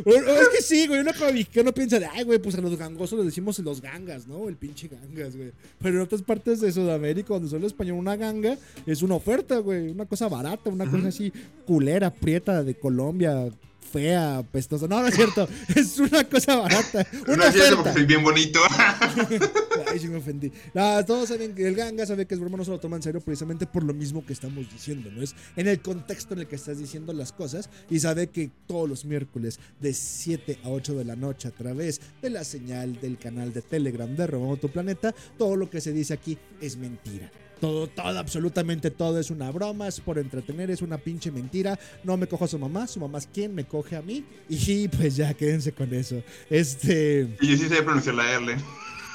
O- o es que sí, güey, como mexicano piensa de, ay, güey, pues a los gangosos les decimos los gangas, ¿no? El pinche gangas, güey. Pero en otras partes de Sudamérica, donde solo español, una ganga es una oferta, güey. Una cosa barata, una cosa así culera, prieta de Colombia, fea, apestosa. No, no es cierto. Es una cosa barata. Una no es cierto oferta. porque soy bien bonito. Ay, sí me ofendí. No, todos saben que el ganga sabe que es broma, no se lo toma en serio precisamente por lo mismo que estamos diciendo, ¿no? Es en el contexto en el que estás diciendo las cosas y sabe que todos los miércoles de 7 a 8 de la noche a través de la señal del canal de Telegram de Robamos tu Planeta, todo lo que se dice aquí es mentira. Todo, todo, absolutamente todo es una broma, es por entretener, es una pinche mentira. No me cojo a su mamá, su mamá es quien me coge a mí. Y pues ya, quédense con eso. Este. y yo sí sé pronunciar la R.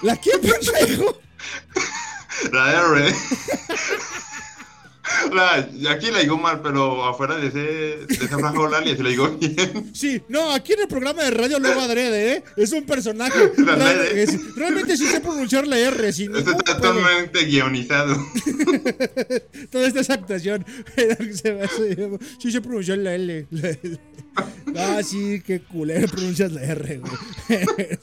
¿La quién, pendejo? La R. La, aquí la digo mal, pero afuera de, ese, de esa franja horaria se la digo bien. Sí, no, aquí en el programa de radio luego adrede, ¿eh? Es un personaje. La es- realmente sí sé pronunciar la R, sin Está ningún pedo. totalmente guionizado. Toda esta hace- Sí sé pronunciar la L. La L. Ah, sí, qué culero pronuncias la R, güey.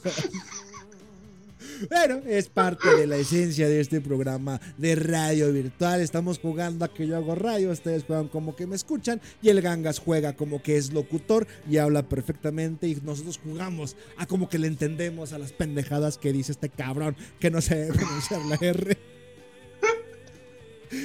Pero es parte de la esencia de este programa de radio virtual. Estamos jugando a que yo hago radio, ustedes juegan como que me escuchan y el Gangas juega como que es locutor y habla perfectamente y nosotros jugamos a como que le entendemos a las pendejadas que dice este cabrón que no sabe pronunciar la R.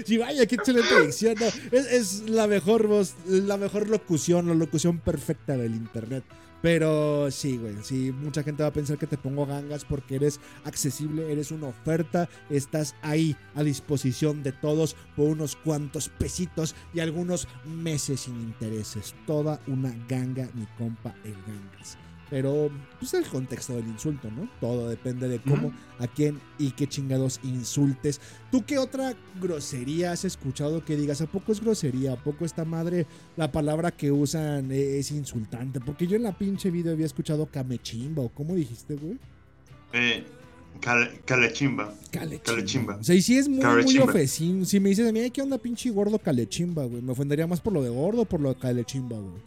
Sí, vaya, qué excelente dicción. es la mejor voz, la mejor locución, la locución perfecta del internet. Pero sí, güey, sí, mucha gente va a pensar que te pongo gangas porque eres accesible, eres una oferta, estás ahí a disposición de todos por unos cuantos pesitos y algunos meses sin intereses. Toda una ganga, mi compa, el gangas. Pero, pues el contexto del insulto, ¿no? Todo depende de cómo, a quién y qué chingados insultes. ¿Tú qué otra grosería has escuchado que digas? ¿A poco es grosería? ¿A poco esta madre, la palabra que usan es insultante? Porque yo en la pinche video había escuchado camechimba, o cómo dijiste, güey. Eh, cal- calechimba. Calechimba. Calechimba. O sea, y sí es muy, muy ofensivo. Si me dices a mí, "Ay, ¿qué onda pinche gordo calechimba, güey? Me ofendería más por lo de gordo o por lo de calechimba, güey.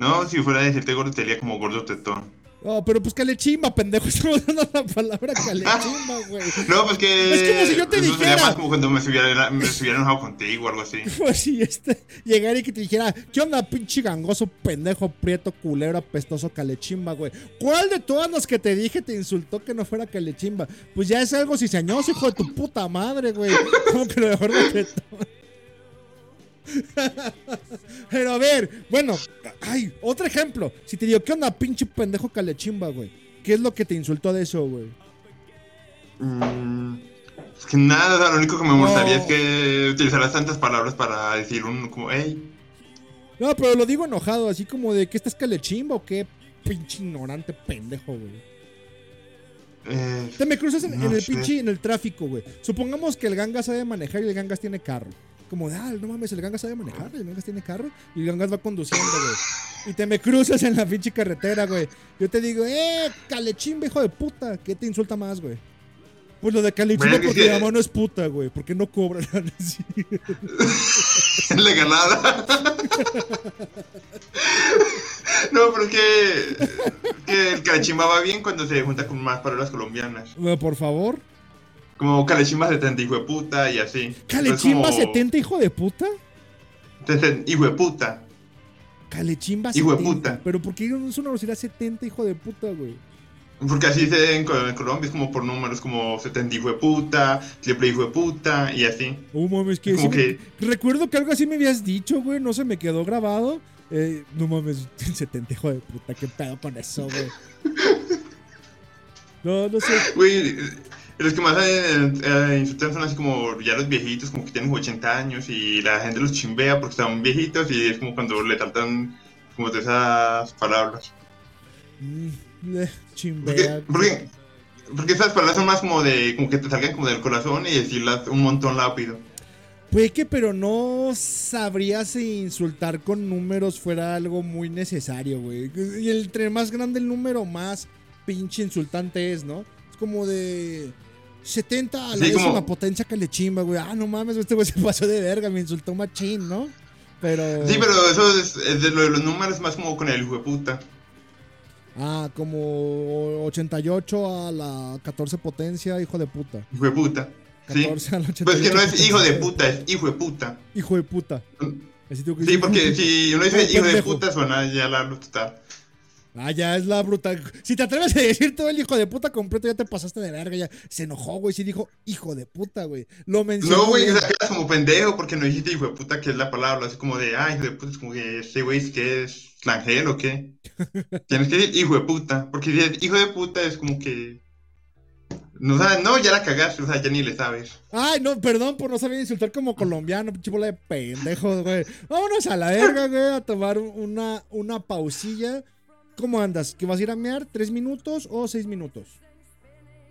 No, si fuera a decirte gordo, te diría como gordo tetón. No, pero pues calechimba, pendejo. Estamos dando la palabra calechimba, güey. No, pues que. Es como si yo te eso sería dijera. más como cuando me estuviera, me estuviera enojado contigo o algo así. Pues si este llegar y que te dijera, ¿qué onda, pinche gangoso, pendejo, prieto, culero, apestoso, calechimba, güey? ¿Cuál de todas las que te dije te insultó que no fuera calechimba? Pues ya es algo cizañoso, hijo de tu puta madre, güey. Como que lo mejor no te Pero a ver, bueno, ay, otro ejemplo. Si te digo, ¿qué onda, pinche pendejo calechimba, güey? ¿Qué es lo que te insultó de eso, güey? Mm, es que nada, o sea, lo único que me No. es que utilizaras tantas palabras para decir un como, hey. No, pero lo digo enojado, así como de que estás calechimba o qué pinche ignorante pendejo, güey. Eh, Te me cruzas en, No en el pinche, en el tráfico, güey. Supongamos que el Gangas sabe manejar y el Gangas tiene carro. Como de, ah, no mames, el Gangas sabe manejar, el Gangas tiene carro y el Gangas va conduciendo, güey. Y te me cruzas en la pinche carretera, güey. Yo te digo, eh, calechimba, hijo de puta. ¿Qué te insulta más, güey? Pues lo de calechimba Bueno, es porque que- mi mamá no es puta, güey. Porque no cobran así. le ganada. no, pero es que, que el calechimba va bien cuando se junta con más palabras colombianas. Güey, Por favor. Como calechimba 70, hijo de puta, y así. Entonces, ¿Calechimba como 70, hijo de puta? 70, hijo de puta. Calechimba Hijo de 70. puta. Pero ¿por qué no es una velocidad 70, hijo de puta, güey? Porque así se en, en Colombia es como por números, como 70 hijo de puta, triple hijo de puta, y así. Oh, mames, que, Como sí me- Recuerdo que algo así me habías dicho, güey. No se me quedó grabado. Eh, no mames, 70 hijo de puta. ¿Qué pedo con eso, güey? No, no sé. Güey, los que más eh, eh, insultan son así como ya los viejitos, como que tienen 80 años y la gente los chimbea porque están viejitos y es como cuando le tratan como de esas palabras. Mm, eh, chimbea. porque, porque esas palabras son más como de, como que te salgan como del corazón y decirlas un montón rápido. Puede que, pero no sabría si insultar con números fuera algo muy necesario, güey. Y entre más grande el número, más pinche insultante es, ¿no? Es como de 70 a la Sí, vez como- una potencia que le chimba, güey. Ah, no mames, este güey se pasó de verga, me insultó machín, ¿no? Pero. Sí, pero eso es, es de lo de los números más como con el hijo de puta. Ah, como 88 a la 14 potencia, hijo de puta. Hijo de puta. Sí. 14 a la 88. Pues que no es hijo de puta, es hijo de puta. Hijo de puta. Así que Sí, porque si uno dice hijo de puta suena ya la total. Ah, ya es la brutal. Si te atreves a decir todo el hijo de puta completo, ya te pasaste de verga. Ya se enojó, güey. Sí dijo hijo de puta, güey. Lo mencionó. No, güey, quedas como pendejo porque no dijiste hijo de puta, que es la palabra. Así como de, ah, hijo de puta, es como que este güey es que es extranjero o qué. Tienes que decir hijo de puta, porque si hijo de puta es como que. No, o sea, no, ya la cagaste, o sea, ya ni le sabes. Ay, no, perdón por no saber insultar como colombiano, pinche bola de pendejos, güey. Vámonos a la verga, güey, a tomar una, una pausilla. ¿Cómo andas? ¿Que vas a ir a mear? ¿Tres minutos o seis minutos?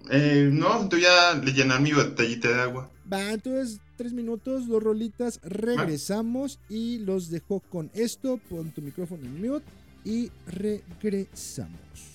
Eh, no, tú ya le llenar mi botellita de agua. Va, entonces, tres minutos, dos rolitas, regresamos y los dejo con esto. Pon tu micrófono en mute y regresamos.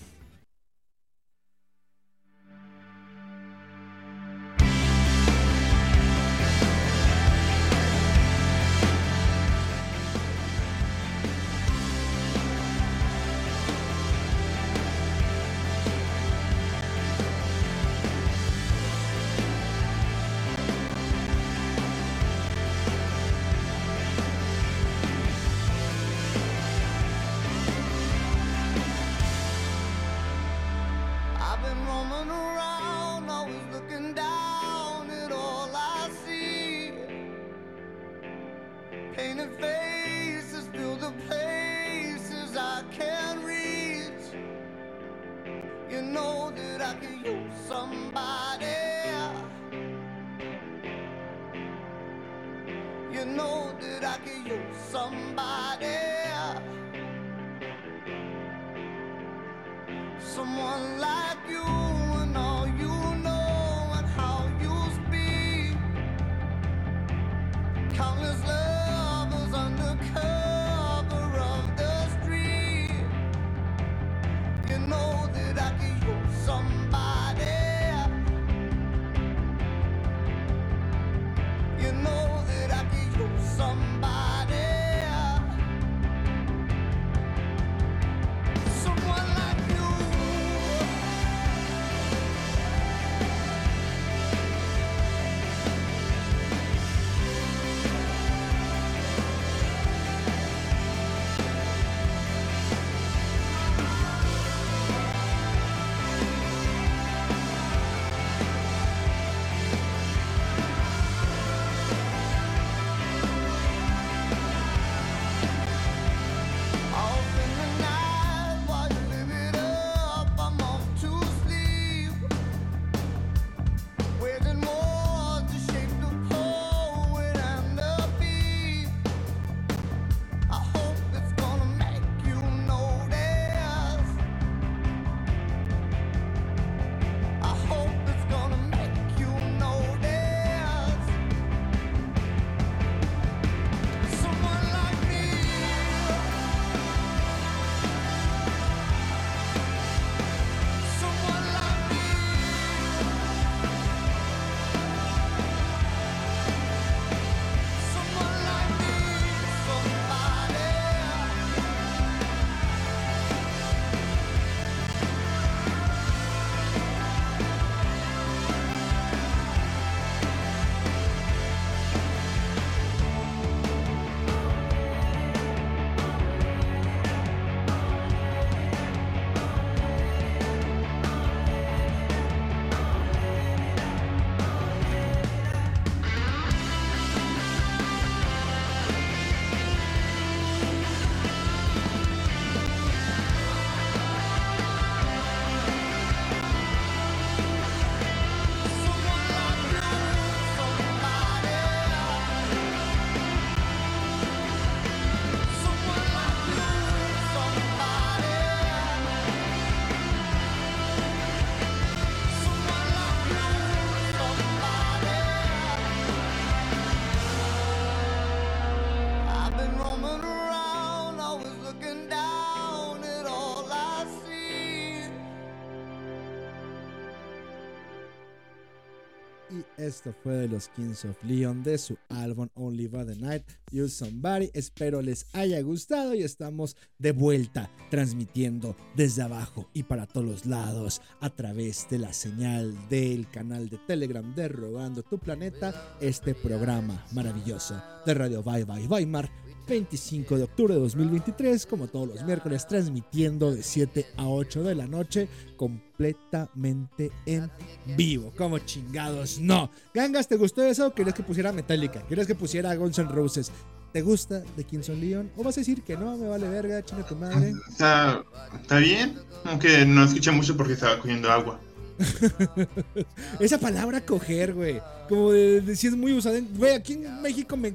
Esto fue de los Kings of Leon de su álbum Only by the Night, You Somebody. Espero les haya gustado y estamos de vuelta transmitiendo desde abajo y para todos los lados a través de la señal del canal de Telegram de Robando tu Planeta, este programa maravilloso de Radio Bye Bye Weimar 25 de octubre de 2023, como todos los miércoles, transmitiendo de 7 a 8 de la noche, completamente en vivo. Como chingados, no. Gangas, ¿te gustó eso querías que pusiera Metallica? ¿Querías que pusiera Guns N' Roses? ¿Te gusta de Kings of Leon? ¿O vas a decir que no, me vale verga, chinga tu madre? Está, está bien, aunque no escuché mucho porque estaba cogiendo agua. Esa palabra coger, güey. Como de, de- si es muy usada en. Güey, aquí en México me.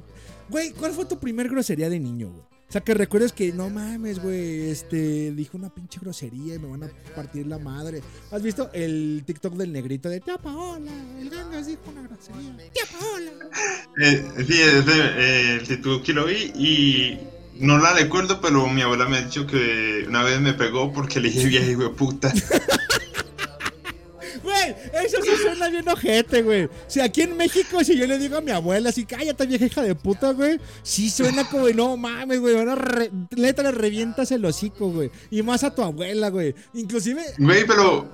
Güey, ¿cuál fue tu primer grosería de niño, güey? O sea, que recuerdes que no mames, güey. Este. Dijo una pinche grosería y me van a partir la madre. ¿Has visto el TikTok del negrito de Tía Paola? El gangas dijo una grosería. Tía Paola. Eh, sí, ese, eh, el título que lo vi y no la recuerdo, pero mi abuela me ha dicho que una vez me pegó porque le dije vieja hijo de puta. Güey, eso sí suena bien ojete, güey. Si aquí en México, si yo le digo a mi abuela así, cállate vieja hija de puta, güey. Sí suena como, no mames, güey. Ahora re- neta le revientas el hocico, güey. Y más a tu abuela, güey. Inclusive, Güey, pero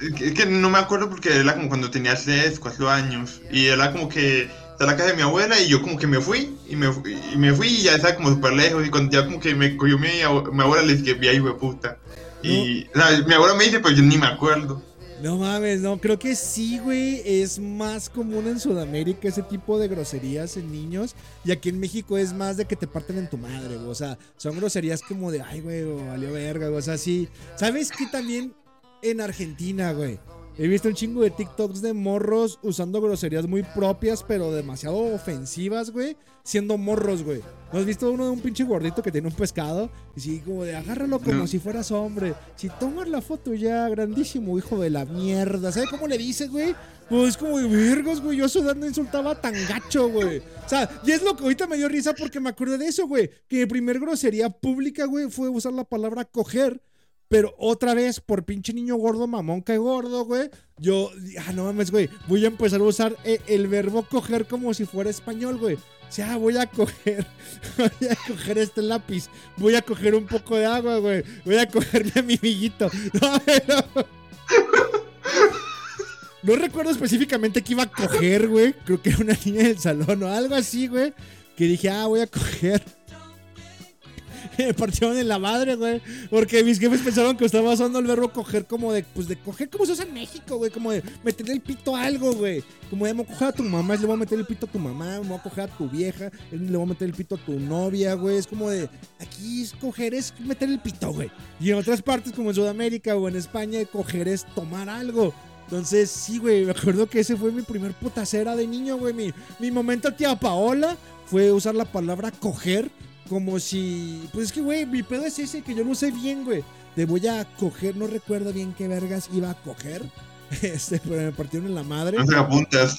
es que- no me acuerdo porque era como cuando tenía 6, 4 años y era como que está la casa de mi abuela y yo como que me fui y me, fu- y me fui y ya estaba como súper lejos y cuando ya como que me cogió mi, mi abuela le dije hijo de puta. Y o sea, mi abuela me dice, pero yo ni me acuerdo. No mames, no. Creo que sí, güey. Es más común en Sudamérica ese tipo de groserías en niños. Y aquí en México es más de que te parten en tu madre, güey. O sea, son groserías como de, ay, güey, valió verga, güey. O sea, sí. ¿Sabes qué también en Argentina, güey? He visto un chingo de TikToks de morros usando groserías muy propias, pero demasiado ofensivas, güey. Siendo morros, güey. ¿No has visto uno de un pinche gordito que tiene un pescado? Y sí, como de agárralo como No. si fueras hombre. Si tomas la foto ya, grandísimo hijo de la mierda. ¿Sabes cómo le dices, güey? Pues como de virgos, güey. Yo a su edad no insultaba tan gacho, güey. O sea, y es lo que ahorita me dio risa porque me acuerdo de eso, güey. Que mi primer grosería pública, güey, fue usar la palabra coger. Pero otra vez, por pinche niño gordo, mamón que gordo, güey. Yo, ah, no mames, güey. Voy a empezar a usar eh, el verbo coger como si fuera español, güey. O sea, voy a coger, voy a coger este lápiz. Voy a coger un poco de agua, güey. Voy a cogerle a mi amiguito. No, pero- No recuerdo específicamente que iba a coger, güey. Creo que era una niña del salón o algo así, güey. Que dije, ah, voy a coger. Me partieron en la madre, güey. Porque mis jefes pensaron que estaba usando el verbo coger como de, pues de coger como se usa en México, güey. Como de meterle el pito a algo, güey. Como de, me voy a coger a tu mamá, le voy a meter el pito a tu mamá, me voy a coger a tu vieja, le voy a meter el pito a tu novia, güey. Es como de, aquí es coger es meter el pito, güey. Y en otras partes, como en Sudamérica o en España, coger es tomar algo. Entonces, sí, güey, me acuerdo que ese fue mi primer putacera de niño, güey. Mi, mi momento tía Paola fue usar la palabra coger como si... Pues es que, güey, mi pedo es ese, que yo no sé bien, güey. Te voy a coger, no recuerdo bien qué vergas iba a coger. Este, pero me partieron en la madre. No se apuntas.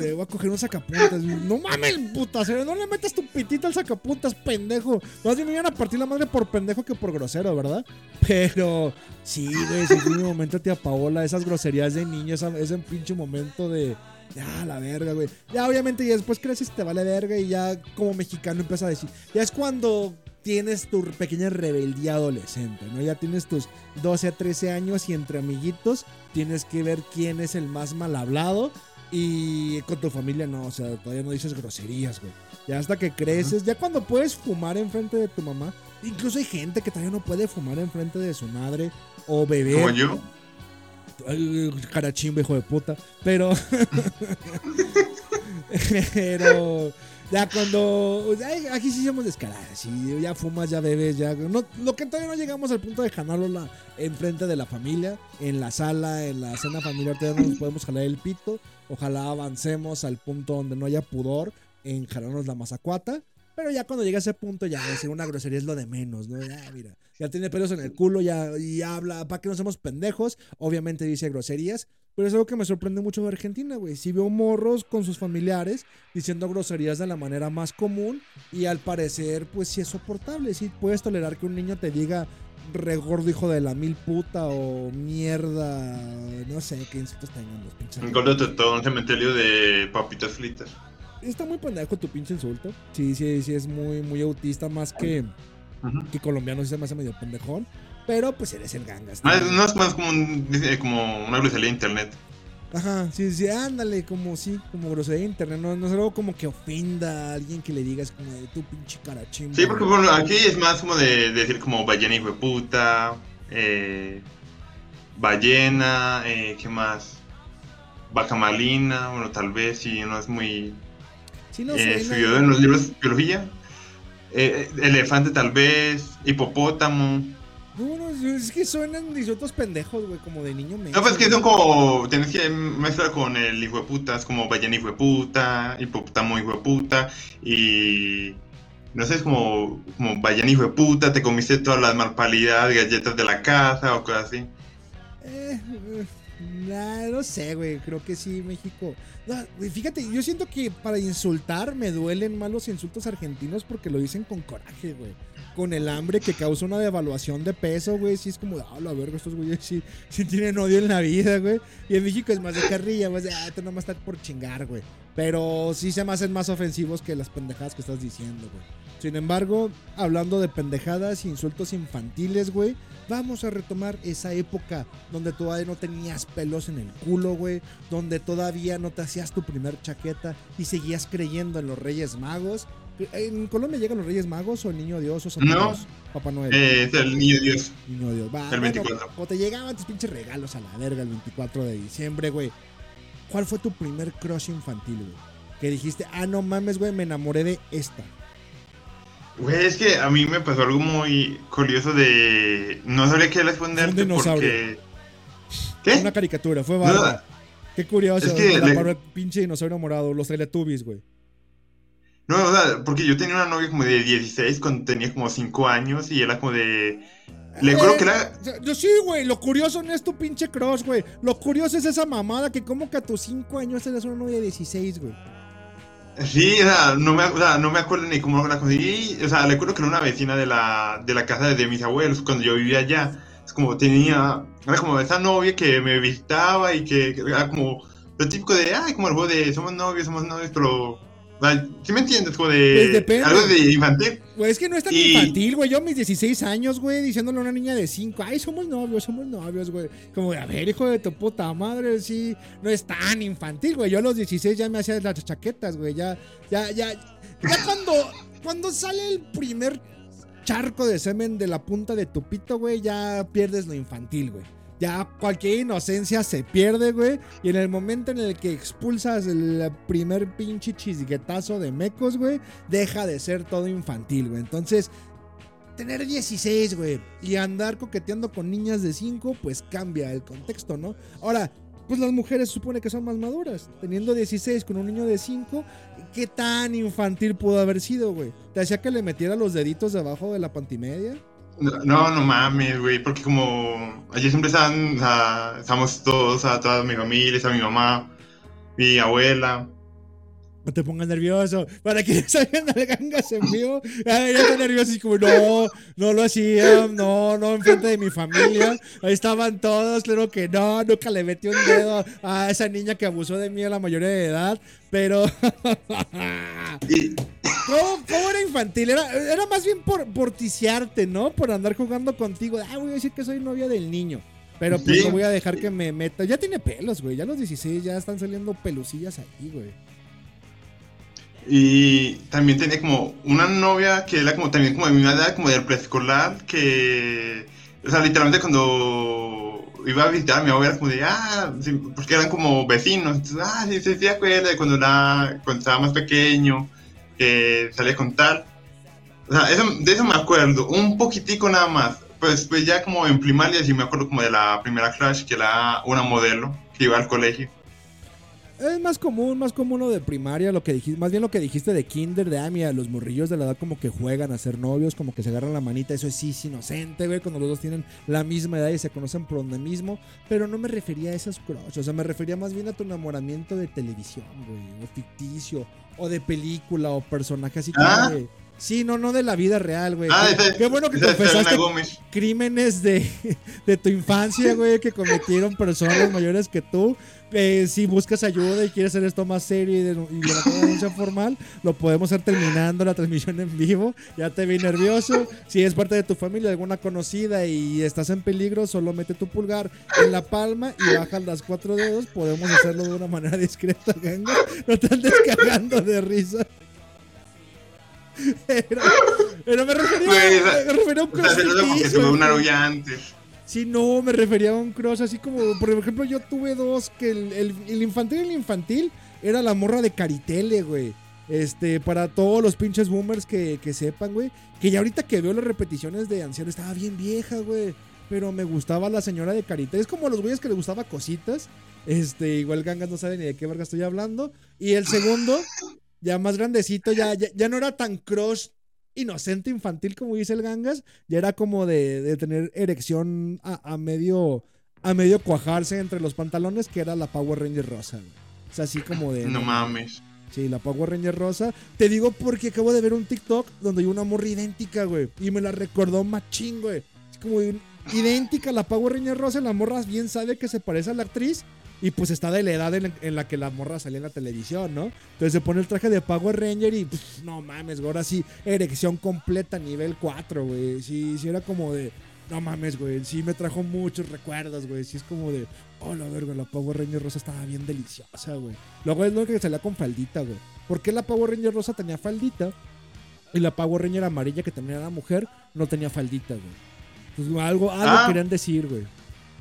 Le voy a coger un sacapuntas. No mames, putacera, no le metas tu pitito al sacapuntas, pendejo. Más bien me iban a partir la madre por pendejo que por grosero, ¿verdad? Pero sí, güey, sí fue mi momento, tía Paola, esas groserías de niño, esa- ese pinche momento de. Ya, la verga, güey. Ya, obviamente, ya después creces, te vale verga y ya como mexicano empiezas a decir. Ya es cuando tienes tu pequeña rebeldía adolescente, ¿no? Ya tienes tus 12 a 13 años y entre amiguitos tienes que ver quién es el más mal hablado y con tu familia no, o sea, todavía no dices groserías, güey. Ya hasta que creces, ya cuando puedes fumar enfrente de tu mamá, incluso hay gente que todavía no puede fumar enfrente de su madre o beber. Como yo. Carachimbo, hijo de puta. Pero. pero. Ya cuando. aquí sí somos descaradas. Sí, ya fumas, ya bebes, ya. No, lo que todavía no llegamos al punto de jalarlo la, enfrente de la familia, en la sala, en la cena familiar, todavía no nos podemos jalar el pito. Ojalá avancemos al punto donde no haya pudor en jalarnos la mazacuata. Pero ya cuando llega a ese punto, ya decir una grosería es lo de menos, ¿no? Ya, mira, ya tiene pelos en el culo, ya y habla, para que no seamos pendejos. Obviamente dice groserías, pero es algo que me sorprende mucho de Argentina, güey. Si veo morros con sus familiares diciendo groserías de la manera más común y al parecer, pues sí es soportable. Sí puedes tolerar que un niño te diga regordo hijo de la mil puta o mierda, no sé qué insultos tengan los pinches. Gordo todo un cementerio de papitas fritas. Está muy pendejo tu pinche insulto. Sí, sí, sí, es muy, muy autista más que, que colombiano, sí se me hace medio pendejón. Pero pues eres el gangas. No, es- no es más como, un- como una grosería de internet. Ajá, sí, sí, ándale, como sí, como grosería de internet. No, no es algo como que ofenda a alguien que le digas como de tu pinche carachín. Sí, porque bueno, aquí es más como de, de decir como ballena hijo de puta, eh, ballena, eh, ¿qué más? Vaca malina, bueno, tal vez si no es muy Sí, no eh, en los libros de biología. Eh, elefante tal vez, hipopótamo. No, bueno, es que suenan insultos pendejos, güey, como de niño menso. No, pues que son como, tienes que mezclar con el hijo de puta, es como ballena hijo de puta, hipopótamo hijo de puta, y no sé, es como, como ballena hijo de puta, te comiste todas las malpalidades, galletas de la casa o cosas así. Eh, eh, nah, no sé, güey. Creo que sí, México. Güey, fíjate, yo siento que para insultar me duelen más los insultos argentinos porque lo dicen con coraje, güey. Con el hambre que causa una devaluación de peso, güey. Sí es como, ah, la verga, estos güeyes sí, sí tienen odio en la vida, güey. Y en México es más de carrilla, más de, ah, esto nomás está por chingar, güey. Pero sí se me hacen más ofensivos que las pendejadas que estás diciendo, güey. Sin embargo, hablando de pendejadas e insultos infantiles, güey, vamos a retomar esa época donde todavía no tenías pelos en el culo, güey, donde todavía no te hacías tu primer chaqueta y seguías creyendo en los Reyes Magos. ¿En Colombia llegan los Reyes Magos o el Niño Dios o Santa No. Claus? Papá Noel. Eh, es el niño Dios. Niño Dios. Va, el bueno, 24. o te llegaban tus pinches regalos a la verga el 24 de diciembre, güey. ¿Cuál fue tu primer crush infantil, güey? Que dijiste, ah, no mames, güey, me enamoré de esta. Güey, es que a mí me pasó algo muy curioso de... No sabría qué responderte Un dinosaurio. porque... ¿Qué? Una caricatura, fue barba. Qué curioso, Es que le- el pinche dinosaurio morado, los Teletubbies, güey. No, o sea, porque yo tenía una novia como de 16 cuando tenía como 5 años y era como de... Le juro que era... Eh, Yo sí, güey, lo curioso no es tu pinche crush, güey. Lo curioso es esa mamada que como que a tus 5 años eres una novia de 16, güey. Sí, o sea, no me, o sea, no me acuerdo ni cómo la conseguí. O sea, le acuerdo que era una vecina de la, de la casa de mis abuelos cuando yo vivía allá. Es como tenía, era como esa novia que me visitaba y que, era como lo típico de, ay, como el juego de somos novios, somos novios, pero, ¿sí me entiendes? Como Pues de depende. algo de infantil. Güey, es que no es tan Y- infantil, güey. Yo a mis 16 años, güey, diciéndole a una niña de 5, ay, somos novios, somos novios, güey. Como de, a ver, hijo de tu puta madre, sí, no es tan infantil, güey. Yo a los 16 ya me hacía las chaquetas, güey. Ya, ya, ya. Ya cuando, cuando sale el primer charco de semen de la punta de tu pito, güey, ya pierdes lo infantil, güey. Ya cualquier inocencia se pierde, güey. Y en el momento en el que expulsas el primer pinche chisguetazo de mecos, güey, deja de ser todo infantil, güey. Entonces, tener 16, güey, y andar coqueteando con niñas de 5, pues cambia el contexto, ¿no? Ahora, pues las mujeres supone que son más maduras. Teniendo 16 con un niño de 5, ¿qué tan infantil pudo haber sido, güey? ¿Te hacía que le metiera los deditos debajo de la pantimedia? No, no mames, güey, porque como allí siempre están, o estamos todos, o sea, toda mi familia, está mi mamá, mi abuela. No te pongas nervioso. Para que salgan al gangas en vivo. Ya está nervioso. Y como, no, no lo hacía. No, no, enfrente de mi familia. Ahí estaban todos. Claro que no. Nunca le metí un dedo a esa niña que abusó de mí a la mayoría de edad. Pero. ¿Cómo, cómo era infantil? Era, era más bien por, por ticiarte, ¿no? Por andar jugando contigo. Ah, voy a decir que soy novia del niño. Pero pues Sí. no voy a dejar que me meta. Ya tiene pelos, güey. Ya a los 16 ya están saliendo pelucillas ahí, güey. Y también tenía como una novia que era como también como de mi edad, como del preescolar, que, o sea, literalmente cuando iba a visitar a mi abuela, como de, ah, sí, porque eran como vecinos, entonces, ah, sí, sí, sí, acuerda de cuando, era, cuando estaba más pequeño, que salía con tal. O sea, eso- de eso me acuerdo, un poquitico nada más. Pues, pues ya como en primaria sí me acuerdo como de la primera crush, que era una modelo que iba al colegio. Es más común, más común lo de primaria, lo que dijiste, más bien lo que dijiste de kinder, de ah, mira, los morrillos de la edad como que juegan a ser novios, como que se agarran la manita, eso es sí, es inocente, güey, cuando los dos tienen la misma edad y se conocen por donde mismo, pero no me refería a esos crush, o sea, me refería más bien a tu enamoramiento de televisión, güey, o ficticio, o de película, o personaje así como Ah. Sí, no, no de la vida real, güey. Ah, qué, qué bueno que confesaste crímenes de, de tu infancia, güey, que cometieron personas mayores que tú. Eh, si buscas ayuda y quieres hacer esto más serio y de, y de una denuncia formal, lo podemos hacer terminando la transmisión en vivo. Ya te vi nervioso. Si es parte de tu familia, alguna conocida y estás en peligro, solo mete tu pulgar en la palma y bajas las cuatro dedos. Podemos hacerlo de una manera discreta, ganga. No te andes cagando de risa. Pero, pero me refería, me refería a un O sea, se nota porque ficticio, tuve una antes. Sí, no, me refería a un cross así como, por ejemplo, yo tuve dos, que el, el- infantil y el infantil era la morra de Caritele, güey. Este, para todos los pinches boomers que, que sepan, güey. Que ya ahorita que veo las repeticiones de anciano estaba bien vieja, güey. Pero me gustaba la señora de Caritele. Es como a los güeyes que les gustaba cositas. Este, igual Gangas no sabe ni de qué verga estoy hablando. Y el segundo, ya más grandecito, ya, ya, ya no era tan crush inocente infantil como dice el Gangas, ya era como de, de tener erección a, a medio a medio cuajarse entre los pantalones, que era la Power Ranger rosa. güey. O sea, así como de... No mames. Sí, la Power Ranger rosa. Te digo porque acabo de ver un TikTok donde hay una morra idéntica, güey. Y me la recordó machín, güey. Es como de- idéntica a la Power Ranger rosa. La morra bien sabe que se parece a la actriz. Y pues está de la edad en, la que la morra salía en la televisión, ¿no? Entonces se pone el traje de Power Ranger y pff, no mames, güey. Ahora sí, erección completa, nivel 4, güey. Sí, sí era como de. No mames, güey. Sí me trajo muchos recuerdos, güey. Sí es como de. Oh, la verga, la Power Ranger rosa estaba bien deliciosa, güey. Luego es lo que salía con faldita, güey. ¿Por qué la Power Ranger rosa tenía faldita? Y la Power Ranger amarilla, que también era mujer, no tenía faldita, güey. Pues algo, algo Ah. querían decir, güey.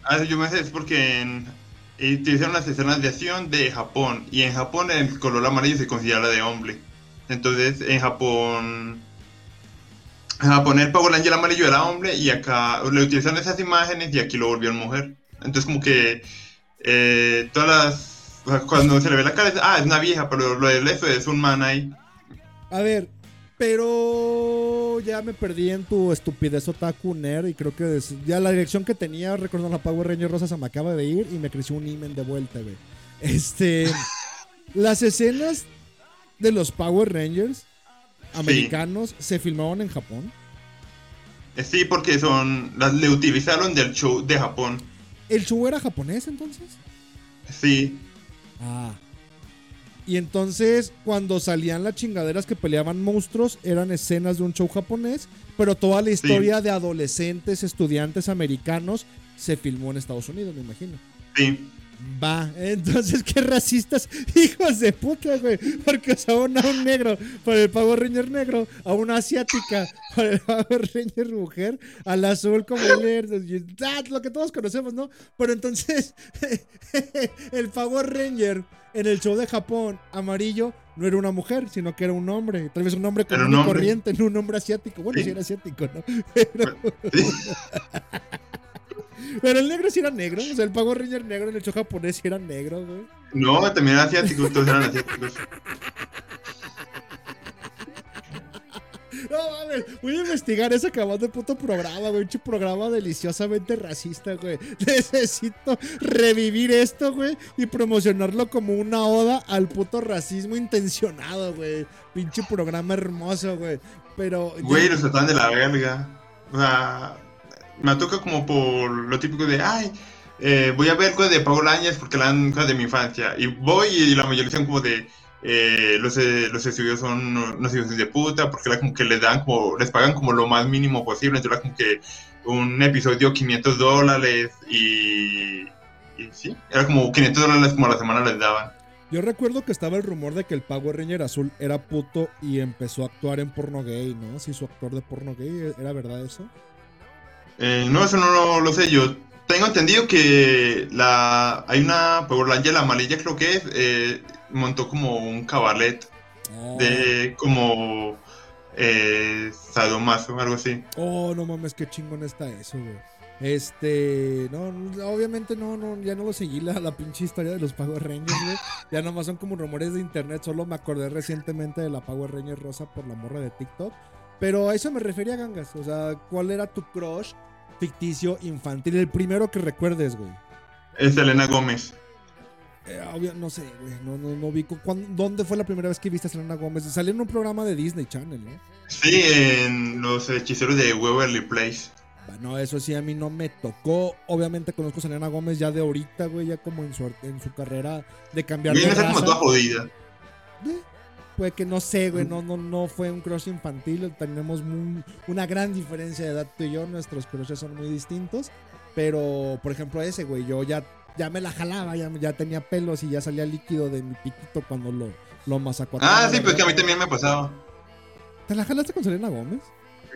Ah, yo me sé, es porque en, eh, utilizaron las escenas de acción de Japón. Y en Japón el color amarillo se considera de hombre. Entonces en Japón. En Japón el Power Ranger amarillo era hombre. Y acá le utilizaron esas imágenes y aquí lo volvieron mujer. Entonces, como que. eh, todas las. o sea, cuando se le ve la cara, es, ah, es una vieja, pero lo de eso es un man ahí. A ver, pero ya me perdí en tu estupidez otaku nerd y creo que ya la dirección que tenía recordando la Power Ranger rosa se me acaba de ir y me creció un imen de vuelta, güey. Este, las escenas de los Power Rangers americanos se filmaron en Japón. Eh, Sí, porque son. Las le utilizaron del show de Japón. ¿El show era japonés entonces? Sí. Ah. Y entonces, cuando salían las chingaderas que peleaban monstruos, eran escenas de un show japonés, pero toda la historia de adolescentes, estudiantes americanos, se filmó en Estados Unidos, me imagino. Sí. Va, entonces qué racistas, hijos de puta, güey. Porque usaban a un negro para el Power Ranger negro, a una asiática para el Power Ranger mujer, al azul como el ah, lo que todos conocemos, ¿no? Pero entonces, el Power Ranger en el show de Japón amarillo no era una mujer, sino que era un hombre. Tal vez un hombre común un corriente, no un hombre asiático. Bueno, Sí. sí era asiático, ¿no? Pero, Sí. Pero el negro sí era negro. O sea, el Power Ranger negro en el show japonés sí era negro, güey. No, también eran asiáticos, todos eran asiáticos. No mames, voy a investigar ese acabado de puto programa, güey. Un programa deliciosamente racista, güey. Necesito revivir esto, güey, y promocionarlo como una oda al puto racismo intencionado, güey. Pinche programa hermoso, güey. Pero. Güey, los tratan de la verga. O sea, me toca como por lo típico de, ay, eh, voy a ver cosas de Power Rangers porque la cosas de mi infancia. Y voy y la mayoría son como de, eh, los, eh, los estudios son unos hijos de puta porque era como que les dan como, les pagan como lo más mínimo posible. Entonces era como que un episodio 500 dólares y... Y sí, era como 500 dólares como a la semana les daban. Yo recuerdo que estaba el rumor de que el Power Ranger azul era puto y empezó a actuar en porno gay, ¿no? Si su actor de porno gay, ¿era verdad eso? Eh, no, eso no lo, lo sé yo. Tengo entendido que la hay una Power Ranger, la amarilla creo que es, eh, montó como un cabaret Oh. de como eh, sadomaso, algo así. Oh, no mames, qué chingón está eso, güey. Este, no, no, obviamente no, no, ya no lo seguí la, la pinche historia de los Power Rangers, güey. Ya nomás son como rumores de internet, solo me acordé recientemente de la Power Ranger rosa por la morra de TikTok. Pero a eso me refería, Gangas. O sea, ¿cuál era tu crush ficticio infantil? El primero que recuerdes, güey. Es Elena Gómez. Eh, obvio- no sé, güey. No, no, no. ¿Cuándo- ¿Dónde fue la primera vez que viste a Selena Gómez? Salió en un programa de Disney Channel, ¿no? Sí, en los hechiceros de Waverly Place. Bueno, eso sí a mí no me tocó. Obviamente conozco a Selena Gómez ya de ahorita, güey, ya como en su, en su carrera de cambiar de Viene a ser como raza. toda jodida. Eh, Puede que no sé, güey, no, no, no fue un crush infantil. Tenemos muy- una gran diferencia de edad tú y yo. Nuestros crushes son muy distintos. Pero, por ejemplo, ese, güey, yo ya, ya me la jalaba, ya, ya tenía pelos y ya salía líquido de mi piquito cuando lo, lo masacuataba. Ah, sí, pues que a mí también me pasaba. ¿Te la jalaste con Selena Gómez?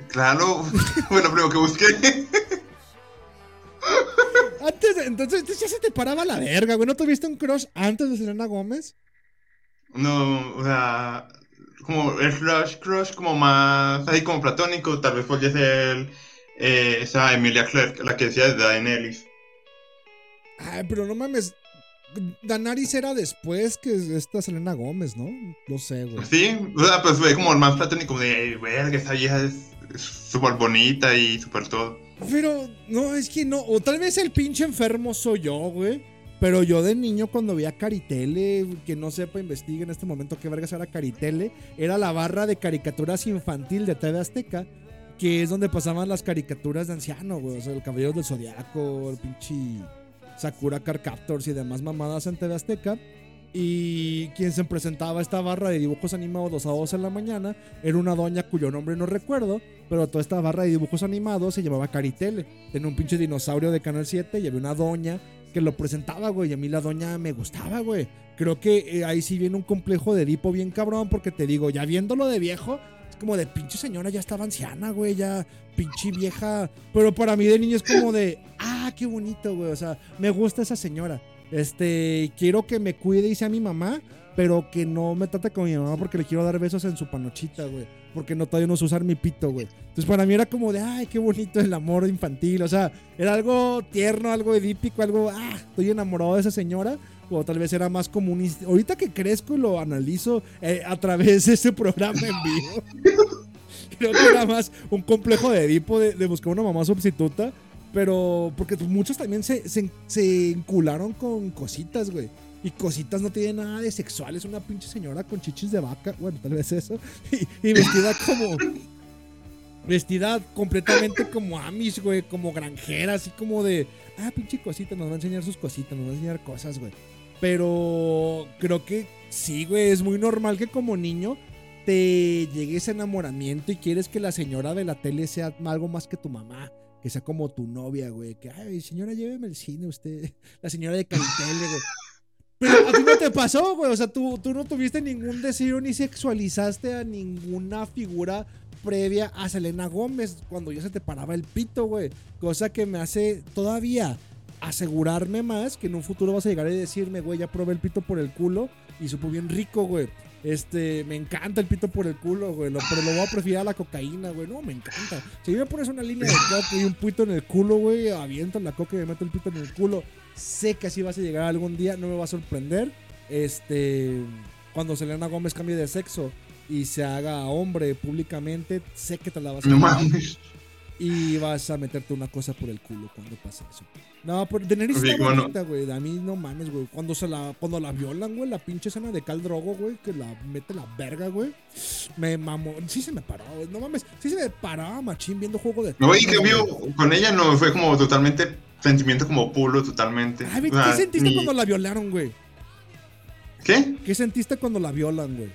Claro, fue lo primero que busqué. Antes, de- entonces, entonces ya se te paraba la verga, güey. ¿No tuviste un crush antes de Selena Gómez? No, o sea, como el crush, crush como más, así como platónico, tal vez podría ser eh, esa Emilia Clarke, la que decía de Daenerys. Ay, pero no mames. Danaris era después que esta Selena Gómez, ¿no? No sé, güey. Sí, o sea, pues fue como el más platónico de, verga, esa vieja es es súper bonita y súper todo. Pero, no, es que no. O tal vez el pinche enfermo soy yo, güey. Pero yo de niño cuando veía Caritele, que no sepa, investigue en este momento qué vergas era Caritele, era la barra de caricaturas infantil de TV Azteca, que es donde pasaban las caricaturas de anciano, güey. El Caballero del Zodiaco, el pinche Sakura Car Captors y demás mamadas en TV Azteca. Y quien se presentaba esta barra de dibujos animados los sábados en la mañana era una doña cuyo nombre no recuerdo, pero toda esta barra de dibujos animados se llamaba Caritele. Tenía un pinche dinosaurio de Canal 7 y había una doña que lo presentaba, güey. Y a mí la doña me gustaba, güey. Creo que eh, ahí sí viene un complejo de Edipo bien cabrón, porque te digo, ya viéndolo de viejo, es como de pinche señora, ya estaba anciana, güey, ya pinche vieja. Pero para mí de niño es como de, ah, qué bonito, güey. O sea, me gusta esa señora. Este, quiero que me cuide y sea mi mamá, pero que no me trate como mi mamá porque le quiero dar besos en su panochita, güey. Porque no todavía no sé usar mi pito, güey. Entonces para mí era como de, ay, qué bonito el amor infantil. O sea, era algo tierno, algo edípico, algo, ah, estoy enamorado de esa señora. O tal vez era más comunista. Ahorita que crezco y lo analizo eh, a través de este programa en vivo. Creo que era más un complejo de Edipo de, buscar una mamá sustituta. Pero porque muchos también se, se, con cositas, güey. Y cositas no tiene nada de sexual. Es una pinche señora con chichis de vaca. Bueno, tal vez eso. Y, vestida como. Vestida completamente como Amish, güey. Como granjera, así como de. Ah, pinche cosita, nos va a enseñar sus cositas, nos va a enseñar cosas, güey. Pero creo que sí, güey. Es muy normal que como niño te llegue ese enamoramiento y quieres que la señora de la tele sea algo más que tu mamá. Que sea como tu novia, güey. Que, ay, señora, lléveme al cine usted. La señora de Caritele, güey. Pero a ti no te pasó, güey. O sea, tú, tú no tuviste ningún deseo ni sexualizaste a ninguna figura previa a Selena Gómez cuando ya se te paraba el pito, güey. Cosa que me hace todavía asegurarme más que en un futuro vas a llegar y decirme, güey, ya probé el pito por el culo y supo bien rico, güey. Este, me encanta el pito por el culo, güey. lo- pero lo voy a preferir a la cocaína, güey. No, me encanta. Si me pones una línea de coca y un pito en el culo, güey, aviento la coca y me meto el pito en el culo. Sé que así vas a llegar algún día, no me va a sorprender. Este, cuando Selena Gómez cambie de sexo y se haga hombre públicamente, sé que te la vas a No mames. Y vas a meterte una cosa por el culo cuando pase eso. No, pero Daenerys Sí, está cómo no. bonita, güey. A mí no mames, güey. Cuando se la, cuando la violan, güey, la pinche escena de Cal Drogo, güey, que la mete la verga, güey. Me mamó. Sí se me paró, güey. No mames. Sí se me paraba, machín, viendo juego de. No, y cambio, güey. con ella no, fue como totalmente sentimiento como puro, totalmente. Ay, güey, O sea, ¿qué sentiste ni- cuando la violaron, güey? ¿Qué? ¿Qué sentiste cuando la violan, güey?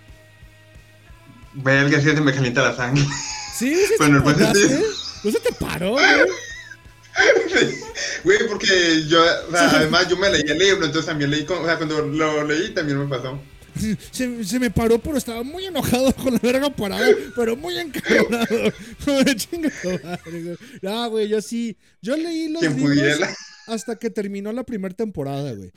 Verga, sí se me calienta la sangre. Sí, sí, Bueno, pues, sí. ¿No se te paró, güey? Güey, porque yo, o sea, además yo me leí el libro, entonces también leí, o sea, cuando lo leí también me pasó. Se, se me paró, pero estaba muy enojado con la verga parada, pero muy encabronado. No, güey, yo sí. Yo leí los libros pudiera. hasta que terminó la primera temporada, güey.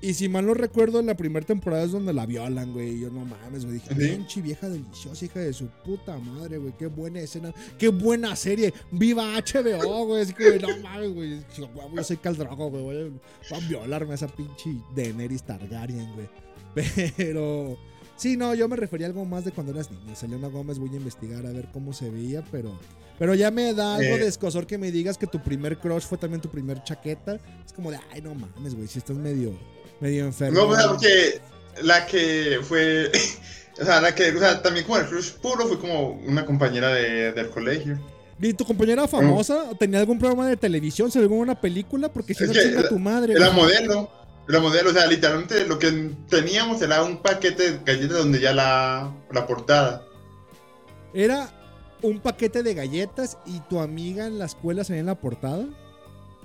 Y si mal no recuerdo, en la primera temporada es donde la violan, güey. Y Yo no mames, güey. Dije, pinche vieja deliciosa, hija de su puta madre, güey. Qué buena escena. Qué buena serie. Viva HBO, güey. Así que, no mames, güey. Yo, güey, Yo soy Caldrago, güey. Voy a violarme a esa pinche Daenerys Targaryen, güey. Pero. Sí, no, yo me refería a algo más de cuando eras niña. Selena Gómez, voy a investigar a ver cómo se veía, pero. Pero ya me da algo Eh. de escosor que me digas que tu primer crush fue también tu primer chaqueta. Es como de, ay, no mames, güey, si estás medio, medio enfermo. No, o sea, porque la que fue. O sea, la que. O sea, también como el crush puro fue como una compañera de, del colegio. ¿Y tu compañera famosa tenía algún programa de televisión? ¿Se ve alguna película? Porque si Es no que tu madre. Era güey. modelo. Era modelo, o sea, literalmente lo que teníamos era un paquete de galletas donde ya la, la portada. Era un paquete de galletas y tu amiga en la escuela salía en la portada.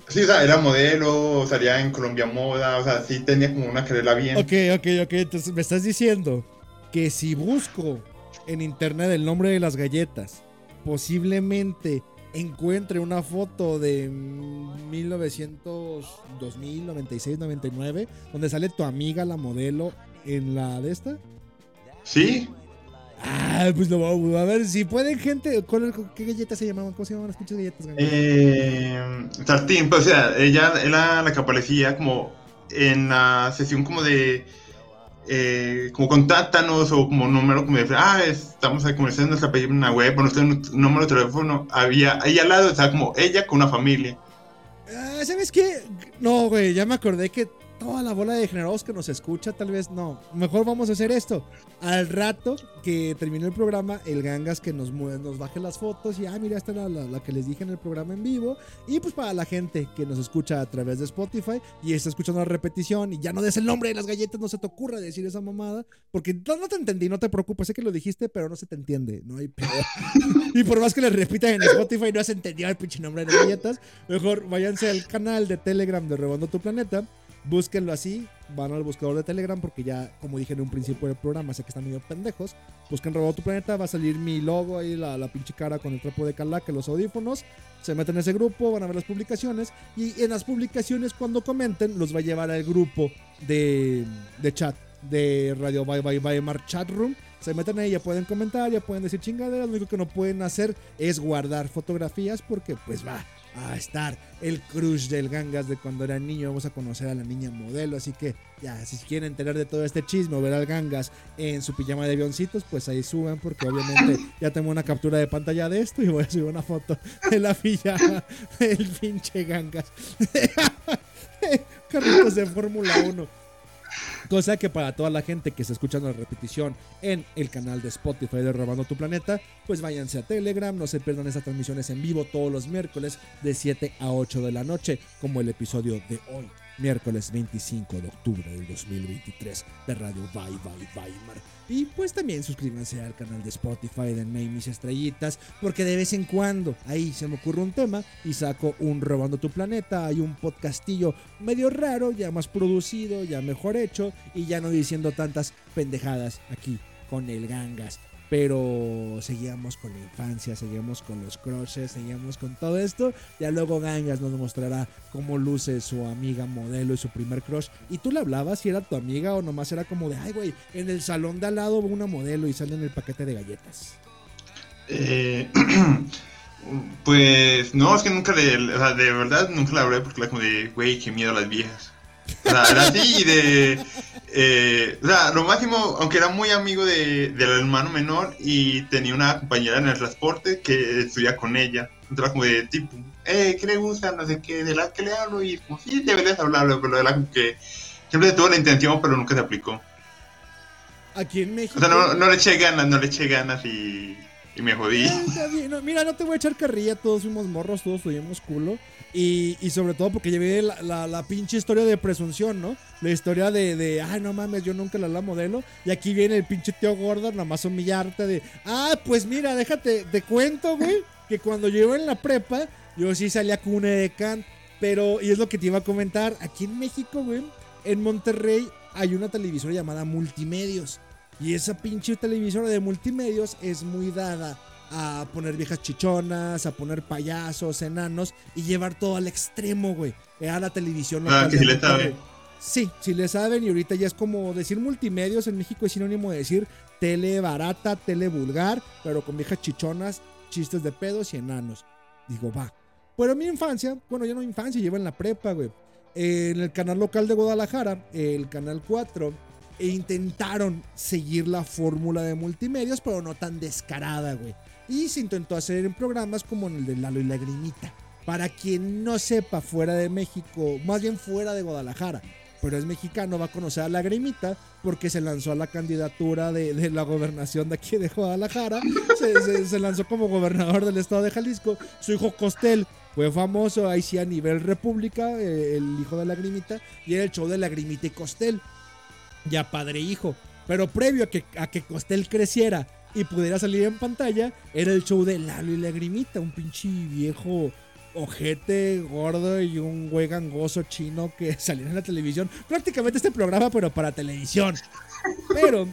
Sí, o sea, era modelo, salía en Colombia Moda, o sea, sí tenía como una carrera bien. Ok, ok, ok. Entonces me estás diciendo que si busco en internet el nombre de las galletas, posiblemente encuentre una foto de 1900, 2000, 96, 99, donde sale tu amiga, la modelo, en la de esta. Sí, Ah, pues lo vamos a ver. Si pueden, gente. ¿cuál- ¿Qué galletas se llamaban? ¿Cómo se llamaban las pinches galletas? eh, Tartín, pues, o sea, ella era la que aparecía como en la sesión como de. Eh, como contáctanos o como número como de ah estamos ahí comerciando nuestra página web o nuestro número de teléfono había ahí al lado estaba como ella con una familia Ah, ¿Sabes qué? No, güey, ya me acordé que toda la bola de degenerados que nos escucha, tal vez no. Mejor vamos a hacer esto. Al rato que termine el programa, el Gangas que nos, nos baje las fotos y, ah, mira, esta era la, la que les dije en el programa en vivo. Y pues para la gente que nos escucha a través de Spotify y está escuchando la repetición y ya no des el nombre de las galletas, no se te ocurra decir esa mamada. Porque no, te entendí, no te preocupes, sé que lo dijiste, pero no se te entiende, no hay pedo. y por más que le repitan en Spotify, no se entendió el pinche nombre de las galletas. Mejor váyanse al canal de Telegram de Robando tu Planeta. Búsquenlo así, van al buscador de Telegram porque ya, como dije en un principio del programa, sé que están medio pendejos. Busquen Robando tu Planeta, va a salir mi logo ahí, la, la pinche cara con el trapo de calaca, los audífonos. Se meten en ese grupo, van a ver las publicaciones y en las publicaciones cuando comenten los va a llevar al grupo de, de chat de Radio Bye Bye Bye Mar Chat Room. Se meten ahí, ya pueden comentar, ya pueden decir chingaderas. Lo único que no pueden hacer es guardar fotografías porque pues va a estar el crush del Gangas de cuando era niño. Vamos a conocer a la niña modelo. Así que ya, si quieren enterar de todo este chisme o ver al Gangas en su pijama de avioncitos, pues ahí suben porque obviamente ya tengo una captura de pantalla de esto y voy a subir una foto de la pijama del pinche Gangas. Carritos de Fórmula 1. Cosa que para toda la gente que está escuchando la repetición en el canal de Spotify de Robando tu Planeta, pues váyanse a Telegram, no se pierdan esas transmisiones en vivo todos los miércoles de 7 a 8 de la noche, como el episodio de hoy, miércoles 25 de octubre del 2023 de Radio Bye Bye Weimar. Y pues también suscríbanse al canal de Spotify, denme mis estrellitas, porque de vez en cuando ahí se me ocurre un tema y saco un Robando tu Planeta, hay un podcastillo medio raro, ya más producido, ya mejor hecho y ya no diciendo tantas pendejadas aquí con el Gangas. Pero seguíamos con la infancia, seguimos con los crushes, seguíamos con todo esto. Ya luego Gangas nos mostrará cómo luce su amiga modelo y su primer crush. ¿Y tú le hablabas si era tu amiga o nomás era como de, ay, güey, en el salón de al lado una modelo y sale en el paquete de galletas? Eh, pues no, es que nunca le, o sea, de verdad nunca la hablé porque era como de, güey, qué miedo a las viejas. O sea, era así y de, eh, o sea, lo máximo, aunque era muy amigo de, del hermano menor y tenía una compañera en el transporte que estudia con ella. Entonces como de tipo, eh, ¿qué le gusta? No sé qué, de la que le hablo y como, sí, deberías hablarlo, pero era como que siempre tuvo la intención, pero nunca se aplicó. Aquí en México. O sea, no, no le eché ganas, no le eché ganas y, y me jodí. Mira, no te voy a echar carrilla, todos fuimos morros, todos tuvimos culo. Y, y sobre todo porque llevé la, la, pinche historia de presunción, ¿no? La historia de, de, ay, no mames, yo nunca la la modelo. Y aquí viene el pinche tío gordo, nada más humillarte de, ah, pues mira, déjate, te cuento, güey, que cuando yo iba en la prepa, yo sí salía con una edecán. Pero, y es lo que te iba a comentar, aquí en México, güey, en Monterrey hay una televisora llamada Multimedios. Y esa pinche televisora de multimedios es muy dada a poner viejas chichonas, a poner payasos, enanos y llevar todo al extremo, güey. Era la televisión Ah, que sí le Monterrey. sabe. Sí, sí le saben y ahorita ya es como decir multimedios en México es sinónimo de decir tele barata, tele vulgar, pero con viejas chichonas, chistes de pedos y enanos. Digo, va. Pero en mi infancia, bueno, ya no infancia, lleva en la prepa, güey. En el canal local de Guadalajara, el canal 4, e intentaron seguir la fórmula de multimedios, pero no tan descarada, güey. Y se intentó hacer en programas como en el de Lalo y Lagrimita. Para quien no sepa, fuera de México, más bien fuera de Guadalajara, pero es mexicano, va a conocer a Lagrimita porque se lanzó a la candidatura de, la gobernación de aquí de Guadalajara. Se lanzó como gobernador del estado de Jalisco. Su hijo Costel fue famoso ahí sí a nivel república, eh, el hijo de Lagrimita, y era el show de Lagrimita y Costel. Ya padre e hijo. Pero previo a que, a que Costel creciera y pudiera salir en pantalla, era el show de Lalo y Lagrimita, un pinche viejo ojete, gordo y un güey gangoso chino que salía en la televisión. Prácticamente este programa, pero para televisión. Pero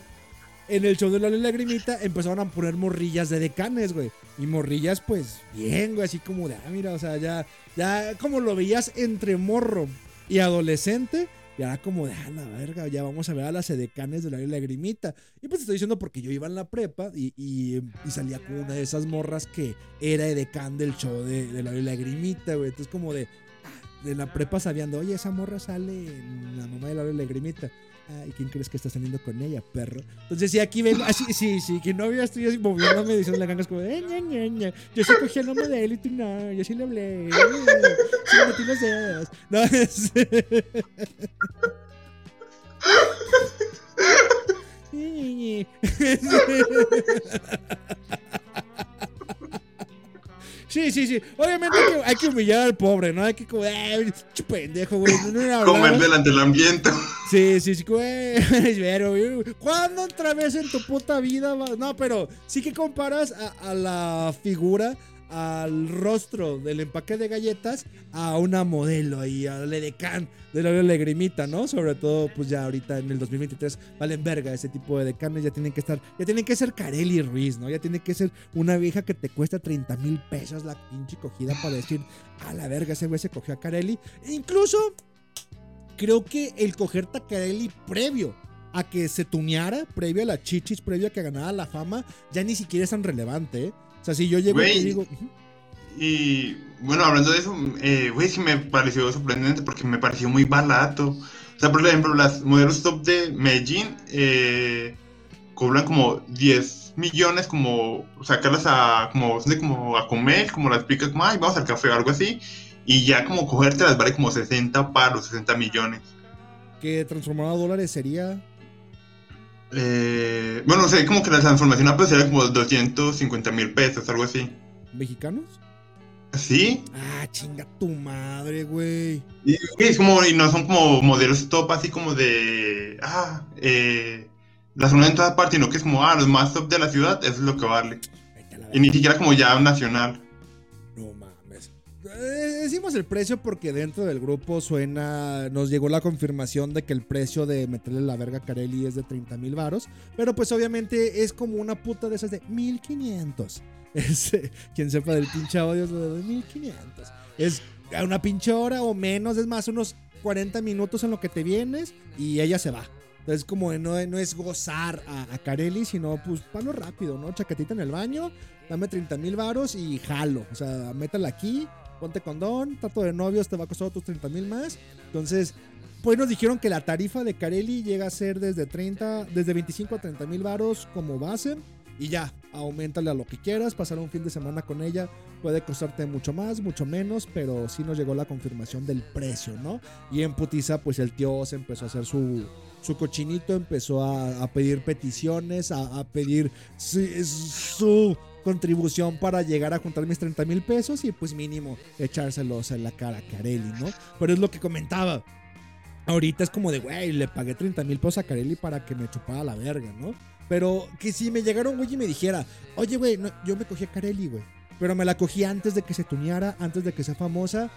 en el show de Lalo y Lagrimita empezaron a poner morrillas de decanes, güey. Y morrillas, pues, bien, güey, así como de, ah, mira, o sea, ya, ya como lo veías entre morro y adolescente, ya era como de, ah, la verga, ya vamos a ver a las edecanes de y Lagrimita. Y pues estoy diciendo porque yo iba en la prepa y, y, y salía con una de esas morras que era edecán del show de, de y Lagrimita, güey. Entonces, como de, ah, de la prepa sabían de, oye, esa morra sale en la mamá de y Lagrimita. Ah, ¿y quién crees que está saliendo con ella, perro? Entonces, sí, aquí vengo, así, sí, sí, que no había estoy así moviéndome diciendo la gangas como, eh, ña, ña, ña. Yo sí cogí el nombre de él y tú no, yo sí le hablé, eh, sí le metí los dedos. No, es... Sí, sí, sí. Obviamente hay que, hay que humillar al pobre, ¿no? Hay que como, eh, pendejo, güey. No, no, no, Comer hablabas". delante del ambiente. Sí, sí, sí, güey. Pero, güey, ¿Cuándo otra vez en tu puta vida? No, pero sí que comparas a, a la figura, al rostro del empaque de galletas, a una modelo ahí, al edecán de la lagrimita, ¿no? Sobre todo, pues ya ahorita en el 2023 valen verga ese tipo de decanes. Ya tienen que estar, ya tienen que ser Carelli Ruiz, ¿no? Ya tiene que ser una vieja que te cuesta 30 mil pesos la pinche cogida para decir, a la verga, ese güey se cogió a Carelli. E incluso creo que el coger Tacarelli previo a que se tuneara, previo a la chichis, previo a que ganara la fama, ya ni siquiera es tan relevante, ¿eh? O sea, si yo llego y digo, Y bueno, hablando de eso, eh, güey, sí me pareció sorprendente porque me pareció muy barato. O sea, por ejemplo, las modelos top de Medellín eh, cobran como 10 millones, como sacarlas a, como, como a comer, como las picas, como, ay, vamos al café o algo así. Y ya como cogértelas vale como 60 paros, 60 millones. que transformar a dólares sería... Eh, bueno, sea, como que la transformación a pesos era como 250 mil pesos, algo así. ¿Mexicanos? ¿Sí? Ah, chinga tu madre, güey. Y es como, y no son como modelos top así como de, ah, eh, las unen en todas partes, sino que es como, ah, los más top de la ciudad, eso es lo que vale. La Y ni siquiera como ya nacional. Eh, decimos el precio porque dentro del grupo suena. Nos llegó la confirmación de que el precio de meterle la verga a Carelli es de 30 mil varos. Pero pues obviamente es como una puta de esas de 1500. Es, eh, quien sepa del pinche audio es lo de 1500. Es una pinche hora o menos, es más, unos 40 minutos en lo que te vienes y ella se va. Entonces, como no, no es gozar a, a Carelli, sino pues palo rápido, ¿no? Chaquetita en el baño, dame 30 mil varos y jalo. O sea, métala aquí, ponte condón, trato de novios, te va a costar otros 30 mil más. Entonces, pues nos dijeron que la tarifa de Carelli llega a ser desde 30, desde 25 a 30 mil varos como base. Y ya, aumentale a lo que quieras, pasar un fin de semana con ella puede costarte mucho más, mucho menos, pero sí nos llegó la confirmación del precio, ¿no? Y en Putiza, pues el tío se empezó a hacer su, su cochinito, empezó a, pedir peticiones, a, pedir su contribución para llegar a juntar mis 30 mil pesos y pues mínimo echárselos en la cara a Carelli, ¿no? Pero es lo que comentaba. Ahorita es como de, güey, le pagué 30 mil pesos a Carelli para que me chupara la verga, ¿no? Pero que si me llegara un güey y me dijera, oye, güey, no, yo me cogí a Carelli, güey. Pero me la cogí antes de que se tuneara, antes de que sea famosa.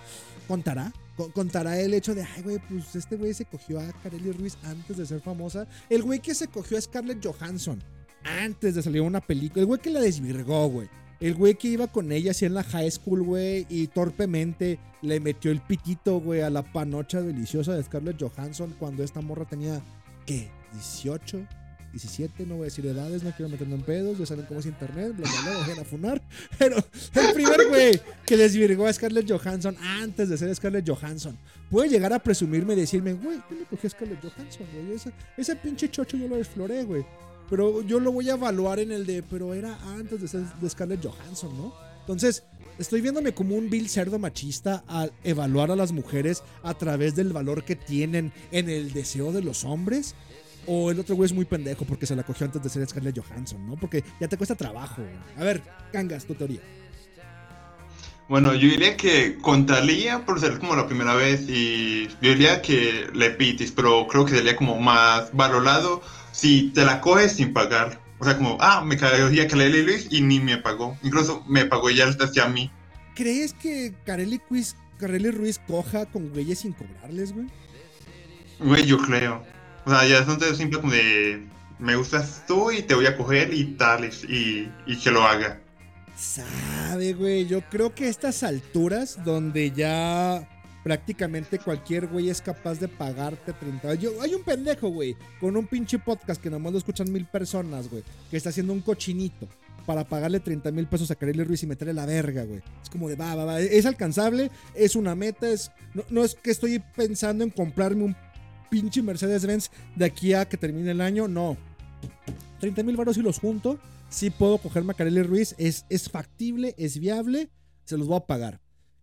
¿Contará? Co- ¿Contará el hecho de, ay, güey, pues este güey se cogió a Carelli Ruiz antes de ser famosa? El güey que se cogió a Scarlett Johansson antes de salir una película. El güey que la desvirgó, güey. El güey que iba con ella así en la high school, güey, y torpemente le metió el pitito, güey, a la panocha deliciosa de Scarlett Johansson cuando esta morra tenía, ¿qué? ¿18? 17, no voy a decir edades, no quiero meterme en pedos, ya saben cómo es internet, bla, bla, bla, vayan a funar. Pero el primer güey que desvirgó a Scarlett Johansson antes de ser Scarlett Johansson puede llegar a presumirme y decirme, güey, yo me cogí a Scarlett Johansson, güey, ese, ese pinche chocho yo lo desfloré, güey. Pero yo lo voy a evaluar en el de, pero era antes de ser de Scarlett Johansson, ¿no? Entonces, estoy viéndome como un vil cerdo machista al evaluar a las mujeres a través del valor que tienen en el deseo de los hombres. O el otro güey es muy pendejo porque se la cogió antes de ser Scarlett Johansson, ¿no? Porque ya te cuesta trabajo. A ver, Cangas, tu teoría. Bueno, yo diría que contaría por ser como la primera vez y yo diría que le pitis, pero creo que sería como más valorado si te la coges sin pagar. O sea, como, ah, me que le Luis y ni me pagó. Incluso me pagó ya hacia mí. ¿Crees que Carelli Ruiz coja con güeyes sin cobrarles, güey? Güey, yo creo. O sea, ya es un simple como de, me gustas tú y te voy a coger y tal, y, y que lo haga. Sabe, güey. Yo creo que a estas alturas, donde ya prácticamente cualquier güey es capaz de pagarte 30. Yo, hay un pendejo, güey, con un pinche podcast que nomás lo escuchan mil personas, güey, que está haciendo un cochinito para pagarle 30 mil pesos a Kareli Ruiz y meterle la verga, güey. Es como de va, va, va. Es alcanzable, es una meta, es. No, no es que estoy pensando en comprarme un pinche Mercedes-Benz de aquí a que termine el año, no. 30 mil baros y los junto. Sí puedo cogerme a Kareli Ruiz. Es, es factible, es viable. Se los voy a pagar.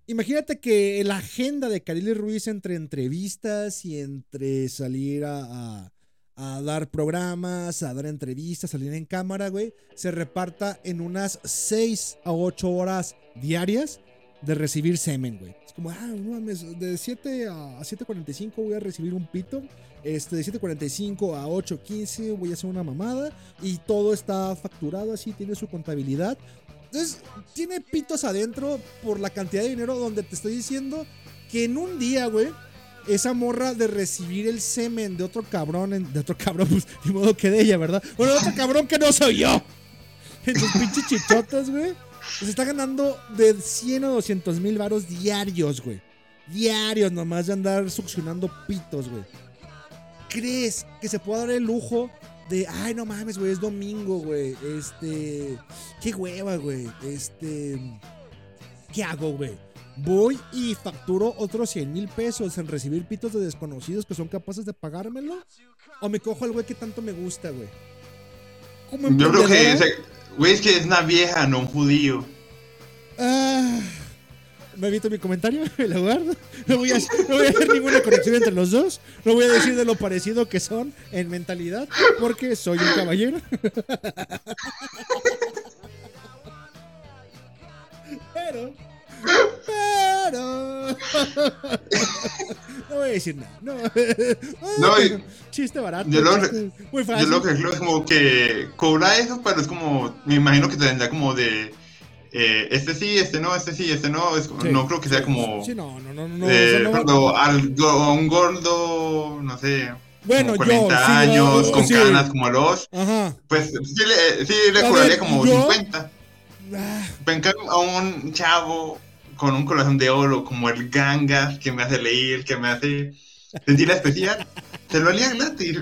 Imagínate que la agenda de Kareli Ruiz entre entrevistas y entre salir a, a, a dar programas, a dar entrevistas, salir en cámara, güey, se reparta en unas 6 a 8 horas diarias de recibir semen, güey. Es como, ah, no mames, de 7 a 7.45 voy a recibir un pito. Este, de 7.45 a 8.15 voy a hacer una mamada. Y todo está facturado así, tiene su contabilidad. Entonces, tiene pitos adentro por la cantidad de dinero donde te estoy diciendo que en un día, güey, esa morra de recibir el semen de otro cabrón, en- de otro cabrón, pues, de modo que de ella, ¿verdad? Bueno, de otro cabrón que no soy yo. En sus pinches chichotas, güey. Se está ganando de 100 a 200 mil varos diarios, güey. Diarios nomás de andar succionando pitos, güey. ¿Crees que se puede dar el lujo de, ay, no mames, güey, es domingo, güey? Este, qué hueva, güey. Este, ¿qué hago, güey? Voy y facturo otros 100 mil pesos en recibir pitos de desconocidos que son capaces de pagármelo. O me cojo al güey que tanto me gusta, güey. Yo creo que, ese- güey, es que es una vieja, no un judío. Ah, me evito mi comentario, me lo guardo. No voy, a, no voy a hacer ninguna conexión entre los dos. No voy a decir de lo parecido que son en mentalidad, porque soy un caballero. Pero, pero, no voy a decir nada. No, No, y- chiste barato. yo lo- muy Yo fácil. lo que creo es como que cobra eso, pero es como, me imagino que tendrá como de, eh, este sí, este no, este sí, este no, es como- Sí. no creo que sea como, Sí, no, no, no, no. eh, cuando a un gordo, no sé, Bueno, como yo, 40 sí, años, con sí. canas como los, Ajá. pues sí le, sí le cobraría como yo- 50. Ah, Pero en cambio, a un chavo con un corazón de oro como el Gangas, que me hace leer, que me hace sentir la especial, se lo haría gratis.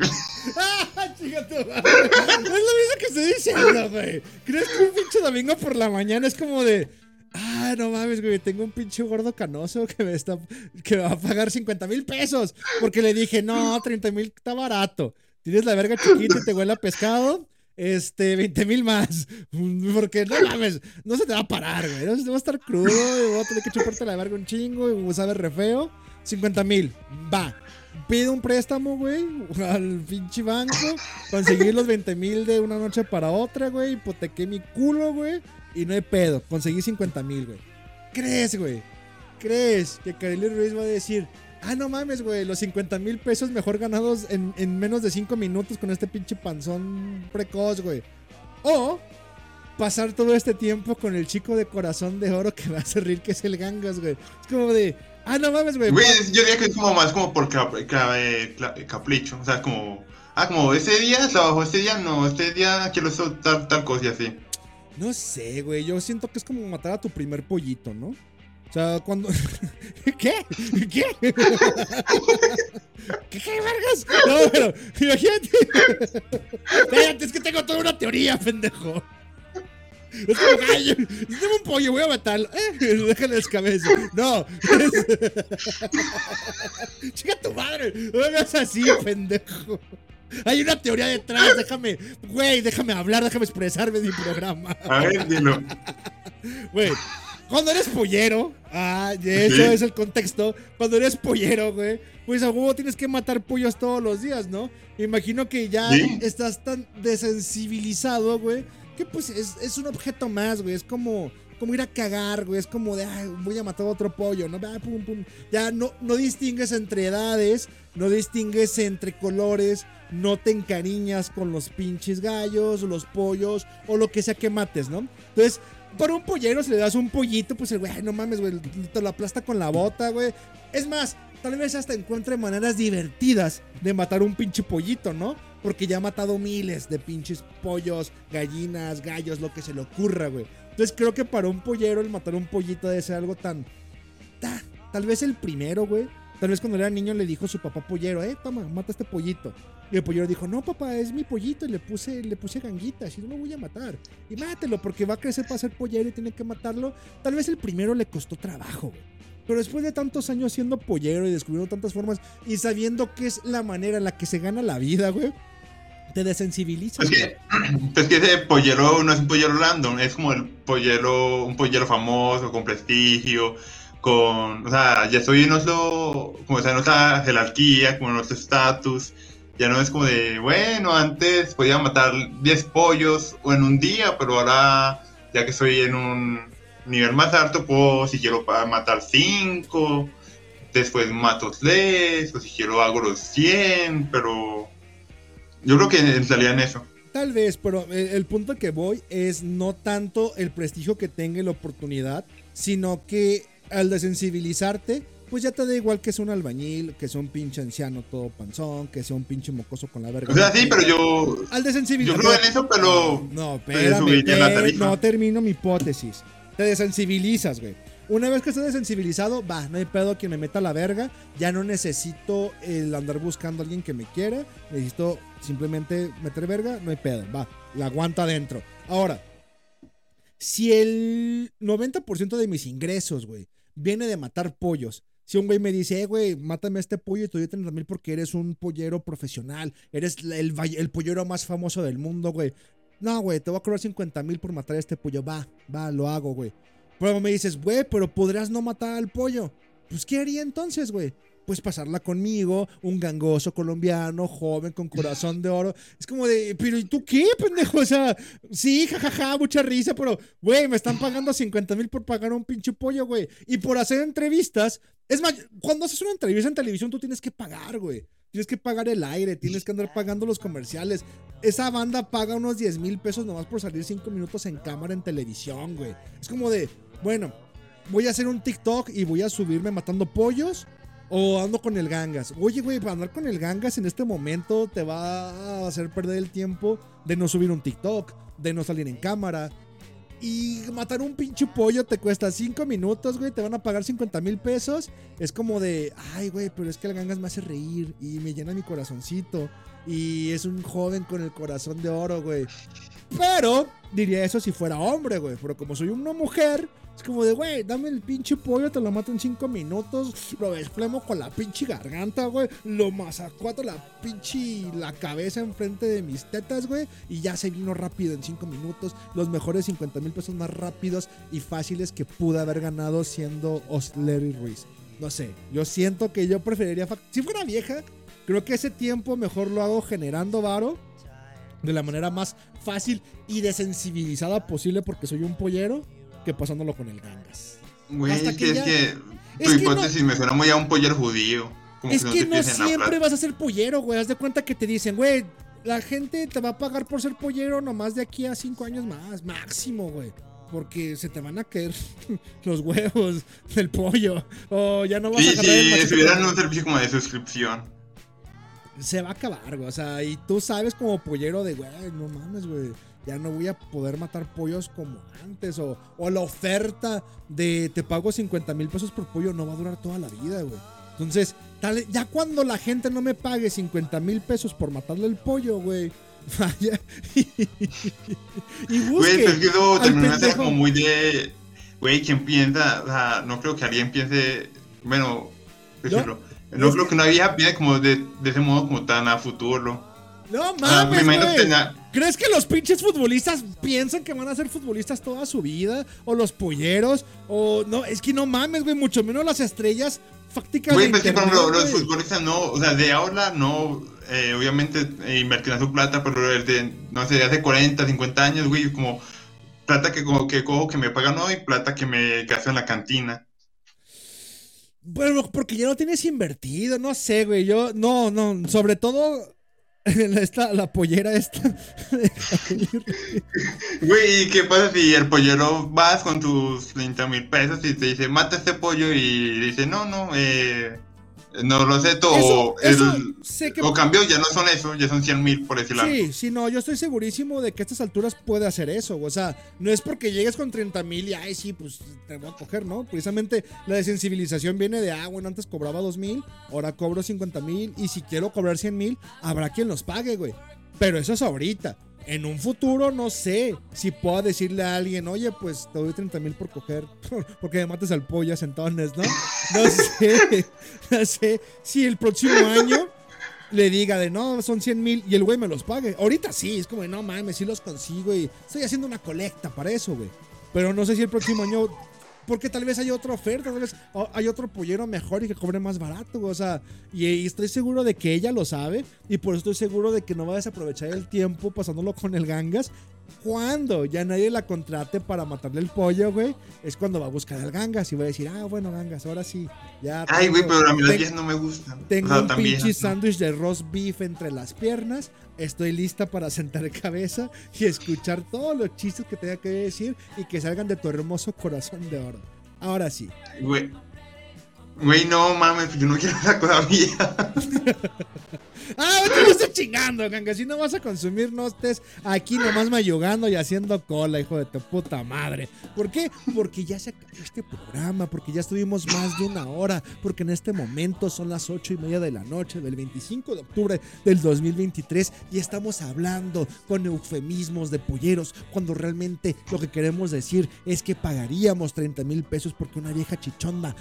¡Ah, chica! Es lo mismo que estoy diciendo, güey. ¿Crees que un pinche domingo por la mañana es como de. Ah, no mames, güey. Tengo un pinche gordo canoso que me, está, que va a pagar 50 mil pesos. Porque le dije, no, 30 mil está barato. Tienes la verga chiquita y te huele a pescado. Este, 20 mil más. Porque no mames, no se te va a parar, güey. No se te va a estar crudo. Y voy a tener que chuparte la verga un chingo. Y sabe re feo. 50 mil. Va. Pide un préstamo, güey, al pinche banco. Conseguir los 20 mil de una noche para otra, güey. Hipotequé mi culo, güey. Y no hay pedo. Conseguí 50 mil, güey. ¿Crees, güey? ¿Crees que Kareli Ruiz va a decir, ah, no mames, güey, los 50 mil pesos mejor ganados en, en menos de 5 minutos con este pinche panzón precoz, güey? O pasar todo este tiempo con el chico de corazón de oro que me hace reír, que es el Gangas, güey. Es como de, ah, no mames, güey. Güey, yo diría que es como más como por cap- ca- eh, cla- capricho, o sea, como, ah, como ese día trabajo, este día no, este día quiero hacer tal, tal cosa y así. No sé, güey. Yo siento que es como matar a tu primer pollito, ¿no? O sea, cuando. ¿Qué? ¿Qué? ¿Qué, qué vergas? No, pero imagínate. Espérate, es que tengo toda una teoría, pendejo. Es como, ay, yo tengo un pollo, voy a matarlo. Eh, déjale descabeza. No. es- Chica tu madre. No me hagas así, pendejo. Hay una teoría detrás, déjame, güey, déjame hablar, déjame expresarme en mi programa. A ver, dilo. Güey, cuando eres pollero, ah, Sí. es el contexto. Cuando eres pollero, güey, pues a huevo tienes que matar pollos todos los días, ¿no? Me imagino que ya Sí. estás tan desensibilizado, güey, que pues es, es un objeto más, güey. Es como, como ir a cagar, güey. Es como de, ay, voy a matar otro pollo, ¿no? Ah, pum, pum. Ya no, no distingues entre edades, no distingues entre colores, no te encariñas con los pinches gallos, los pollos o lo que sea que mates, ¿no? Entonces, para un pollero, si le das un pollito, pues el güey, "Ay, no mames, güey, te lo aplasta con la bota, güey. Es más, tal vez hasta encuentre maneras divertidas de matar un pinche pollito, ¿no? Porque ya ha matado miles de pinches pollos, gallinas, gallos, lo que se le ocurra, güey. Entonces creo que para un pollero el matar un pollito debe ser algo tan... ta- tal vez el primero, güey. Tal vez cuando era niño le dijo su papá pollero, eh, toma, mata este pollito. Y el pollero dijo, no, papá, es mi pollito. Y le puse, le puse ganguitas y no lo voy a matar. Y mátelo porque va a crecer para ser pollero y tiene que matarlo. Tal vez el primero le costó trabajo. Pero después de tantos años siendo pollero y descubriendo tantas formas y sabiendo que es la manera en la que se gana la vida, güey, te desensibilizas. Es que, es que ese pollero no es un pollero random, es como el pollero, un pollero famoso, con prestigio, con, o sea, ya estoy en nuestro, como sea, en nuestra jerarquía, como en nuestro estatus, ya no es como de, bueno, antes podía matar 10 pollos o en un día, pero ahora, ya que estoy en un nivel más alto, puedo, si quiero, matar 5, después mato 3, o si quiero hago los 100, pero yo creo que entraría en eso. Tal vez, pero el, el punto que voy es no tanto el prestigio que tenga y la oportunidad, sino que al desensibilizarte, pues ya te da igual que sea un albañil, que sea un pinche anciano todo panzón, que sea un pinche mocoso con la verga. O sea, sí, pero yo. Al Yo desensibilizarte. creo en eso, pero. No, pero espérame, te- no termino mi hipótesis. Te desensibilizas, güey. Una vez que estés desensibilizado, va, no hay pedo quien me meta la verga. Ya no necesito el andar buscando a alguien que me quiera. Necesito simplemente meter verga, no hay pedo, va, la aguanta adentro. Ahora, si el 90% de mis ingresos, güey, viene de matar pollos. Si un güey me dice, eh, güey, mátame este pollo y te doy 30 mil porque eres un pollero profesional, eres el, el pollero más famoso del mundo, güey. No, güey, te voy a cobrar 50 mil por matar a este pollo. Va, va, lo hago, güey. Pero me dices, güey, pero podrías no matar al pollo. Pues, ¿qué haría entonces, güey? Pues pasarla conmigo, un gangoso colombiano, joven, con corazón de oro. Es como de, pero ¿y tú qué, pendejo? O sea, sí, jajaja, mucha risa, pero, güey, me están pagando 50 mil por pagar un pinche pollo, güey. Y por hacer entrevistas. Es más, cuando haces una entrevista en televisión, tú tienes que pagar, güey. Tienes que pagar el aire, tienes que andar pagando los comerciales. Esa banda paga unos 10 mil pesos nomás por salir 5 minutos en cámara en televisión, güey. Es como de, bueno, voy a hacer un TikTok y voy a subirme matando pollos o ando con el gangas. Oye, güey, para andar con el gangas en este momento te va a hacer perder el tiempo de no subir un TikTok, de no salir en cámara. Y matar un pinche pollo te cuesta 5 minutos, güey. Te van a pagar 50 mil pesos. Es como de, ay, güey, pero es que el gangas me hace reír y me llena mi corazoncito. Y es un joven con el corazón de oro, güey. Pero diría eso si fuera hombre, güey. Pero como soy una mujer, es como de, güey, dame el pinche pollo, te lo mato en 5 minutos. Lo desplemo con la pinche garganta, güey. Lo masacuato la pinche la cabeza enfrente de mis tetas, güey. Y ya se vino rápido en 5 minutos. Los mejores 50 mil pesos más rápidos y fáciles que pude haber ganado siendo Osler Ruiz. No sé, yo siento que yo preferiría. Si fuera vieja, creo que ese tiempo mejor lo hago generando varo de la manera más fácil y desensibilizada posible porque soy un pollero que pasándolo con el gangas. Güey, Hasta es que que, ya- es que es tu que no- hipótesis me suena muy a un pollero judío. Como Es no que no siempre vas a ser pollero, güey. Haz de cuenta que te dicen, güey, la gente te va a pagar por ser pollero nomás de aquí a cinco años más, máximo, güey. Porque se te van a caer los huevos del pollo. O ya no vas Sí, a el sí, con- un servicio como de suscripción. Se va a acabar, güey. O sea, y tú sabes como pollero de, güey, no mames, güey. Ya no voy a poder matar pollos como antes. O, o la oferta de te pago 50 mil pesos por pollo no va a durar toda la vida, güey. Entonces, tal, ya cuando la gente no me pague 50 mil pesos por matarle el pollo, güey. Vaya. y Güey, busque. pero es que pendejo. como muy de. Güey, ¿quién piensa? O sea, no creo que alguien piense. Bueno, decirlo. No, es creo que- una vieja piense como de, de ese modo, como tan a futuro. No Ah, me mames, tenía- ¿Crees que los pinches futbolistas piensan que van a ser futbolistas toda su vida? ¿O los polleros? O no, es que no mames, güey, mucho menos las estrellas fácticas Güey, pues sí, por internet, ejemplo, los futbolistas no, o sea, de ahora no, eh, obviamente eh, invertirán su plata, pero el de, no sé, de hace 40, 50 años, güey, como plata que, como que cojo que me pagan hoy, plata que me gasto en la cantina. Bueno, porque ya lo tienes invertido, no sé, güey. Yo, no, no, sobre todo esta, la pollera esta. Güey, ¿y qué pasa si el pollero vas con tus 30 mil pesos y te dice, mata este pollo y dice, no, no, eh, no lo o, sé que- o cambió, ya no son eso, ya son 100 mil, por decirlo. Sí, sí, no, yo estoy segurísimo de que a estas alturas puede hacer eso. O sea, no es porque llegues con 30 mil y, ay, sí, pues te voy a coger, ¿no? Precisamente la desensibilización viene de, ah, bueno, antes cobraba 2 mil, ahora cobro 50 mil y si quiero cobrar 100 mil, habrá quien los pague, güey. Pero eso es ahorita. En un futuro, no sé si puedo decirle a alguien, oye, pues te doy 30 mil por coger, porque me mates al pollo a centones, ¿no? No sé, no sé. Si el próximo año le diga de no, son 100 mil y el güey me los pague. Ahorita sí, es como de no mames, sí los consigo y estoy haciendo una colecta para eso, güey. Pero no sé si el próximo año, porque tal vez hay otra oferta, tal vez hay otro pollero mejor y que cobre más barato, o sea, y, y estoy seguro de que ella lo sabe y por eso estoy seguro de que no va a desaprovechar el tiempo pasándolo con el gangas. Cuando ya nadie la contrate para matarle el pollo, güey, es cuando va a buscar al gangas y va a decir, ah, bueno, gangas, ahora sí, ya. Ay, güey, pero a mí ten- viejas no me gustan. tengo o sea, un tan pinche sándwich de roast beef entre las piernas. Estoy lista para sentar cabeza y escuchar todos los chistes que tenga que decir y que salgan de tu hermoso corazón de oro. Ahora sí. Güey, güey, no mames, yo no quiero cosa vieja. Ah, te lo estoy chingando, ganga. Si no vas a consumir, no estés aquí nomás mayugando y haciendo cola, hijo de tu puta madre. ¿Por qué? Porque ya se acabó este programa, porque ya estuvimos más de una hora, porque en este momento son las ocho y media de la noche del 25 de octubre del 2023 y estamos hablando con eufemismos de polleros cuando realmente lo que queremos decir es que pagaríamos 30 mil pesos porque una vieja chichonda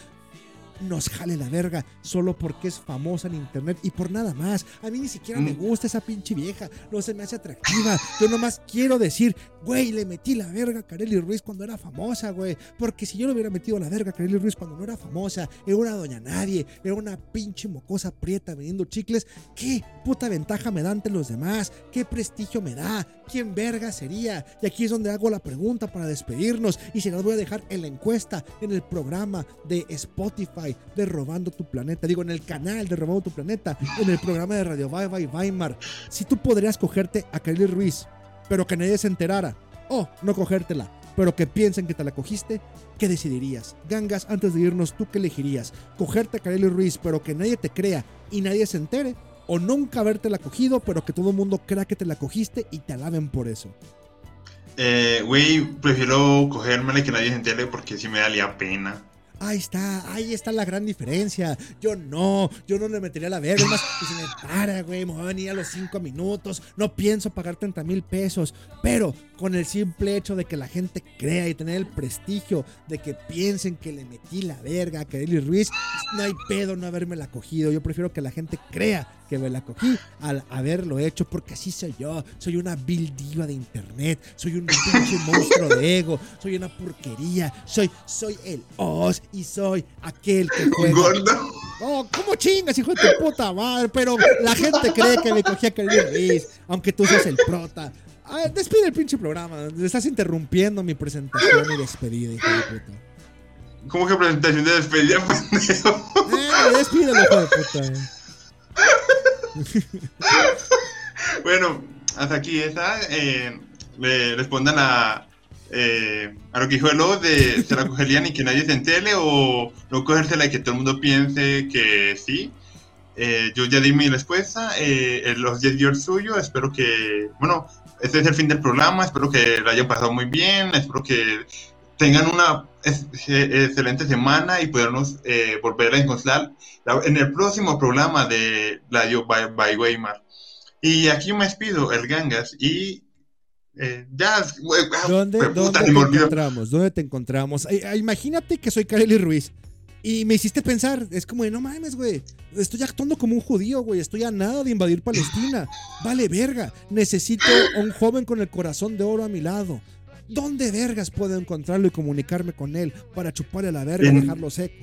nos jale la verga solo porque es famosa en internet y por nada más. A mí ni siquiera me Mm. gusta esa pinche vieja, no se me hace atractiva. Yo nomás quiero decir, güey, le metí la verga a Kareli Ruiz cuando era famosa, güey. Porque si yo le hubiera metido la verga a Kareli Ruiz cuando no era famosa, era una doña nadie, era una pinche mocosa prieta vendiendo chicles, ¿qué puta ventaja me da ante los demás? ¿Qué prestigio me da? ¿Quién verga sería? Y aquí es donde hago la pregunta para despedirnos y se las voy a dejar en la encuesta, en el programa de Spotify de Robando tu Planeta, digo en el canal de Robando tu Planeta, en el programa de Radio Bye Bye Weimar. Si tú podrías cogerte a Kylie Ruiz, pero que nadie se enterara, o no cogértela, pero que piensen que te la cogiste, ¿qué decidirías? Gangas, antes de irnos, ¿tú qué elegirías? ¿Cogerte a Kylie Ruiz, pero que nadie te crea y nadie se entere? ¿O nunca habértela cogido, pero que todo el mundo crea que te la cogiste y te alaben por eso? Eh, güey, prefiero cogérmela y que nadie se entere porque sí me daría pena. Ahí está, ahí está la gran diferencia. Yo no, yo no le metería la verga. Más, que se me para, güey. Me voy a venir a los cinco minutos. No pienso pagar 30 mil pesos. Pero con el simple hecho de que la gente crea y tener el prestigio de que piensen que le metí la verga a Kareli Ruiz, no hay pedo no haberme la cogido. Yo prefiero que la gente crea que me la cogí al haberlo hecho, porque así soy yo. Soy una vil diva de internet. Soy un pinche monstruo de ego. Soy una porquería. Soy, soy el os y soy aquel que juega. Gordo. Oh, ¿cómo chingas, hijo de tu puta madre? Pero la gente cree que me cogí a Kareli Ruiz, aunque tú seas el prota. Ah, despide el pinche programa. Estás interrumpiendo mi presentación y despedida, hijo de puta. ¿Cómo que presentación de despedida, pendejo? Eh, despídelo, hijo de puta. Bueno, hasta aquí esa. Eh, le respondan a, lo que dijo el Lobo de se la cogerían y que nadie se entere o no cogérsela y que todo el mundo piense que sí. Eh, yo ya di mi respuesta. eh, los 10 días suyo. Espero que, bueno, este es el fin del programa. Espero que lo hayan pasado muy bien. Espero que tengan una ex- excelente semana y podernos eh, volver a encontrar en el próximo programa de Radio by, by Weimar. Y aquí me despido, el Gangas, y eh, ya, ¿Dónde, puta, dónde te encontramos? ¿Dónde te encontramos? Ay, ay, imagínate que soy Kareli Ruiz Y me hiciste pensar, es como de no mames, güey. Estoy actuando como un judío, güey. Estoy a nada de invadir Palestina. Vale, verga. Necesito a un joven con el corazón de oro a mi lado. ¿Dónde vergas puedo encontrarlo y comunicarme con él para chuparle la verga y dejarlo seco?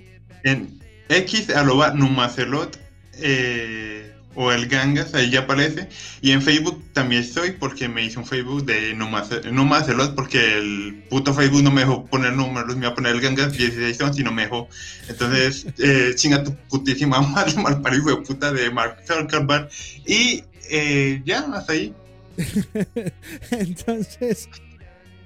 En X arroba numacelot eh, o el Gangas, ahí ya aparece. Y en Facebook también estoy porque me hice un Facebook de Numace- Numacelot porque el puto Facebook no me dejó poner números, me iba a poner el Gangas 1611 y no me dejó. Entonces, eh, chinga tu putísima madre, mal parido de puta de Mark Zuckerberg. Y eh, ya, hasta ahí. Entonces,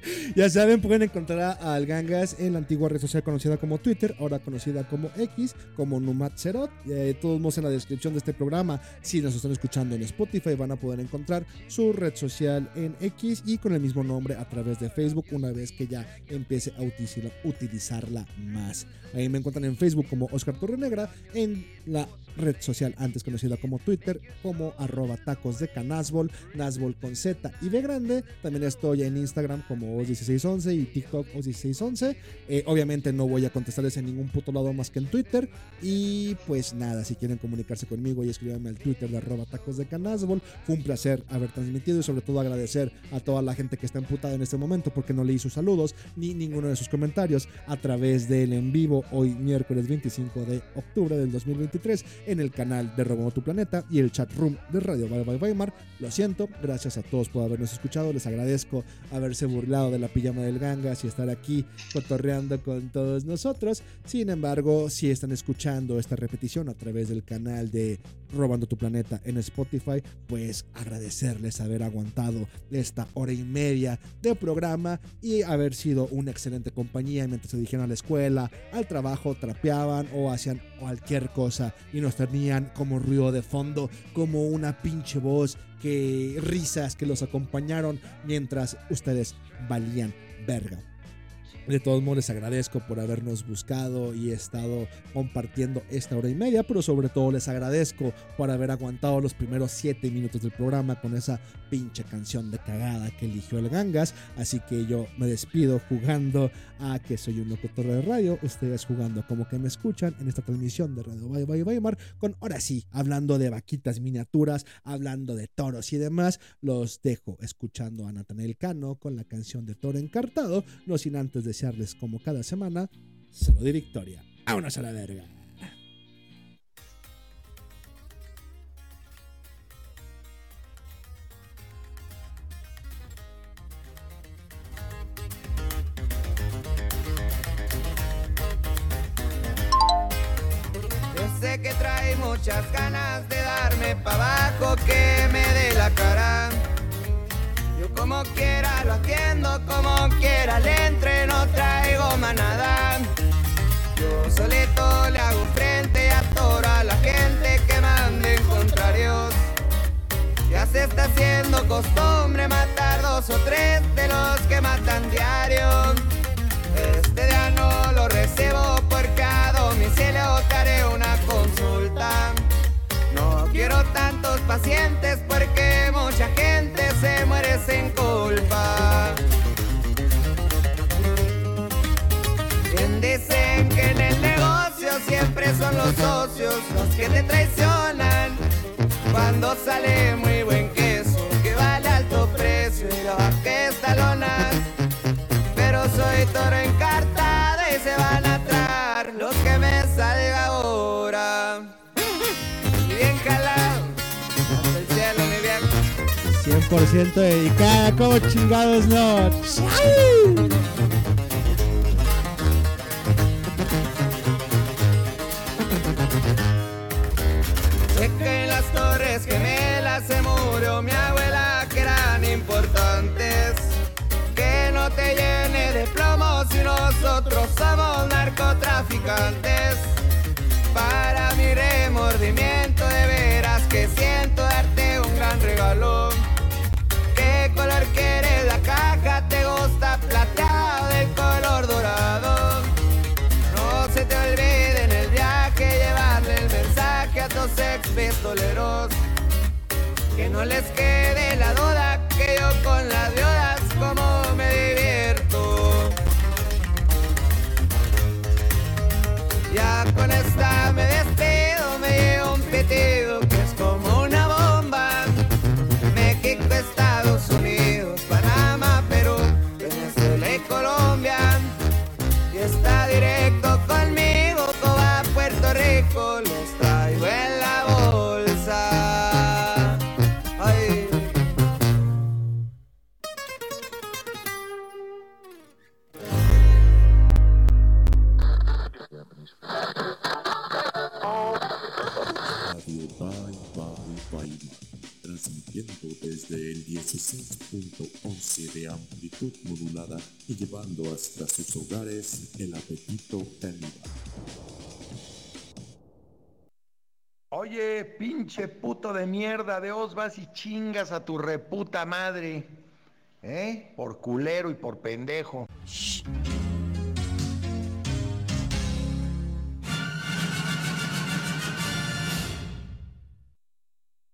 ya saben, pueden encontrar Al Gangas en la antigua red social conocida como Twitter, ahora conocida como X, como Numat Zerot. Eh, todos en la descripción de este programa, si nos están escuchando en Spotify, van a poder encontrar su red social en X y con el mismo nombre a través de Facebook una vez que ya empiece a utilizarla, utilizarla más. Ahí me encuentran en Facebook como Oscar Torrenegra, en la red social antes conocida como Twitter, como arroba tacos de canasbol, nasbol con Z y B grande. También estoy en Instagram como os1611 y TikTok os1611. Eh, obviamente no voy a contestarles en ningún puto lado más que en Twitter. Y pues nada, si quieren comunicarse conmigo y escríbanme al Twitter de arroba tacos de canasbol. Fue un placer haber transmitido y sobre todo agradecer a toda la gente que está emputada en este momento porque no leí sus saludos ni ninguno de sus comentarios a través del en vivo hoy miércoles 25 de octubre del 2023 en el canal de Robando tu Planeta y el chat room de Radio Bye Bye Weimar. Lo siento, gracias a todos por habernos escuchado. Les agradezco haberse burlado de la pijama del Gangas y estar aquí cotorreando con todos nosotros. Sin embargo, si están escuchando esta repetición a través del canal de Robando tu Planeta en Spotify, pues agradecerles haber aguantado esta hora y media de programa y haber sido una excelente compañía mientras se dirigían a la escuela, al trabajo, trapeaban o hacían cualquier cosa y nos tenían como ruido de fondo, como una pinche voz, que risas que los acompañaron mientras ustedes valían verga. De todos modos, les agradezco por habernos buscado y estado compartiendo esta hora y media, pero sobre todo les agradezco por haber aguantado los primeros 7 minutos del programa con esa pinche canción de cagada que eligió el Gangas. Así que yo me despido jugando a que soy un locutor de radio, ustedes jugando como que me escuchan en esta transmisión de Radio Bye Bye Weimar, con ahora sí, hablando de vaquitas miniaturas, hablando de toros y demás, los dejo escuchando a Nathanael Cano con la canción de Toro Encartado, no sin antes desearles como cada semana, salud y victoria. ¡Vámonos a la verga! Muchas ganas de darme pa' abajo, que me dé la cara. Yo como quiera lo atiendo, como quiera le entre, no traigo manada. Yo solito le hago frente a toda la gente que mande en contrarios. Ya se está haciendo costumbre matar dos o tres de los que matan diario. Este día no lo recibo a domicilio te haré una consulta. No quiero tantos pacientes porque mucha gente se muere sin culpa. Bien dicen que en el negocio siempre son los socios los que te traicionan. Cuando sale muy buen queso que vale alto precio y lo que estalonas. Pero soy toro encartado y se van a 10% dedicada. como chingados no? ¡Ay! Que en las torres gemelas se murió mi abuela, que eran importantes. Que no te llene de plomo si nosotros somos narcotraficantes. Para mi remordimiento de veras que siento darte un gran regalo. Pistoleros. Que no les quede la duda que yo con las viudas como me divierto. Ya con transmitiendo desde el 16.11 de amplitud modulada y llevando hasta sus hogares el apetito caníbal. Oye, pinche puto de mierda, de os vas y chingas a tu reputa madre. ¿Eh? Por culero y por pendejo. Shh.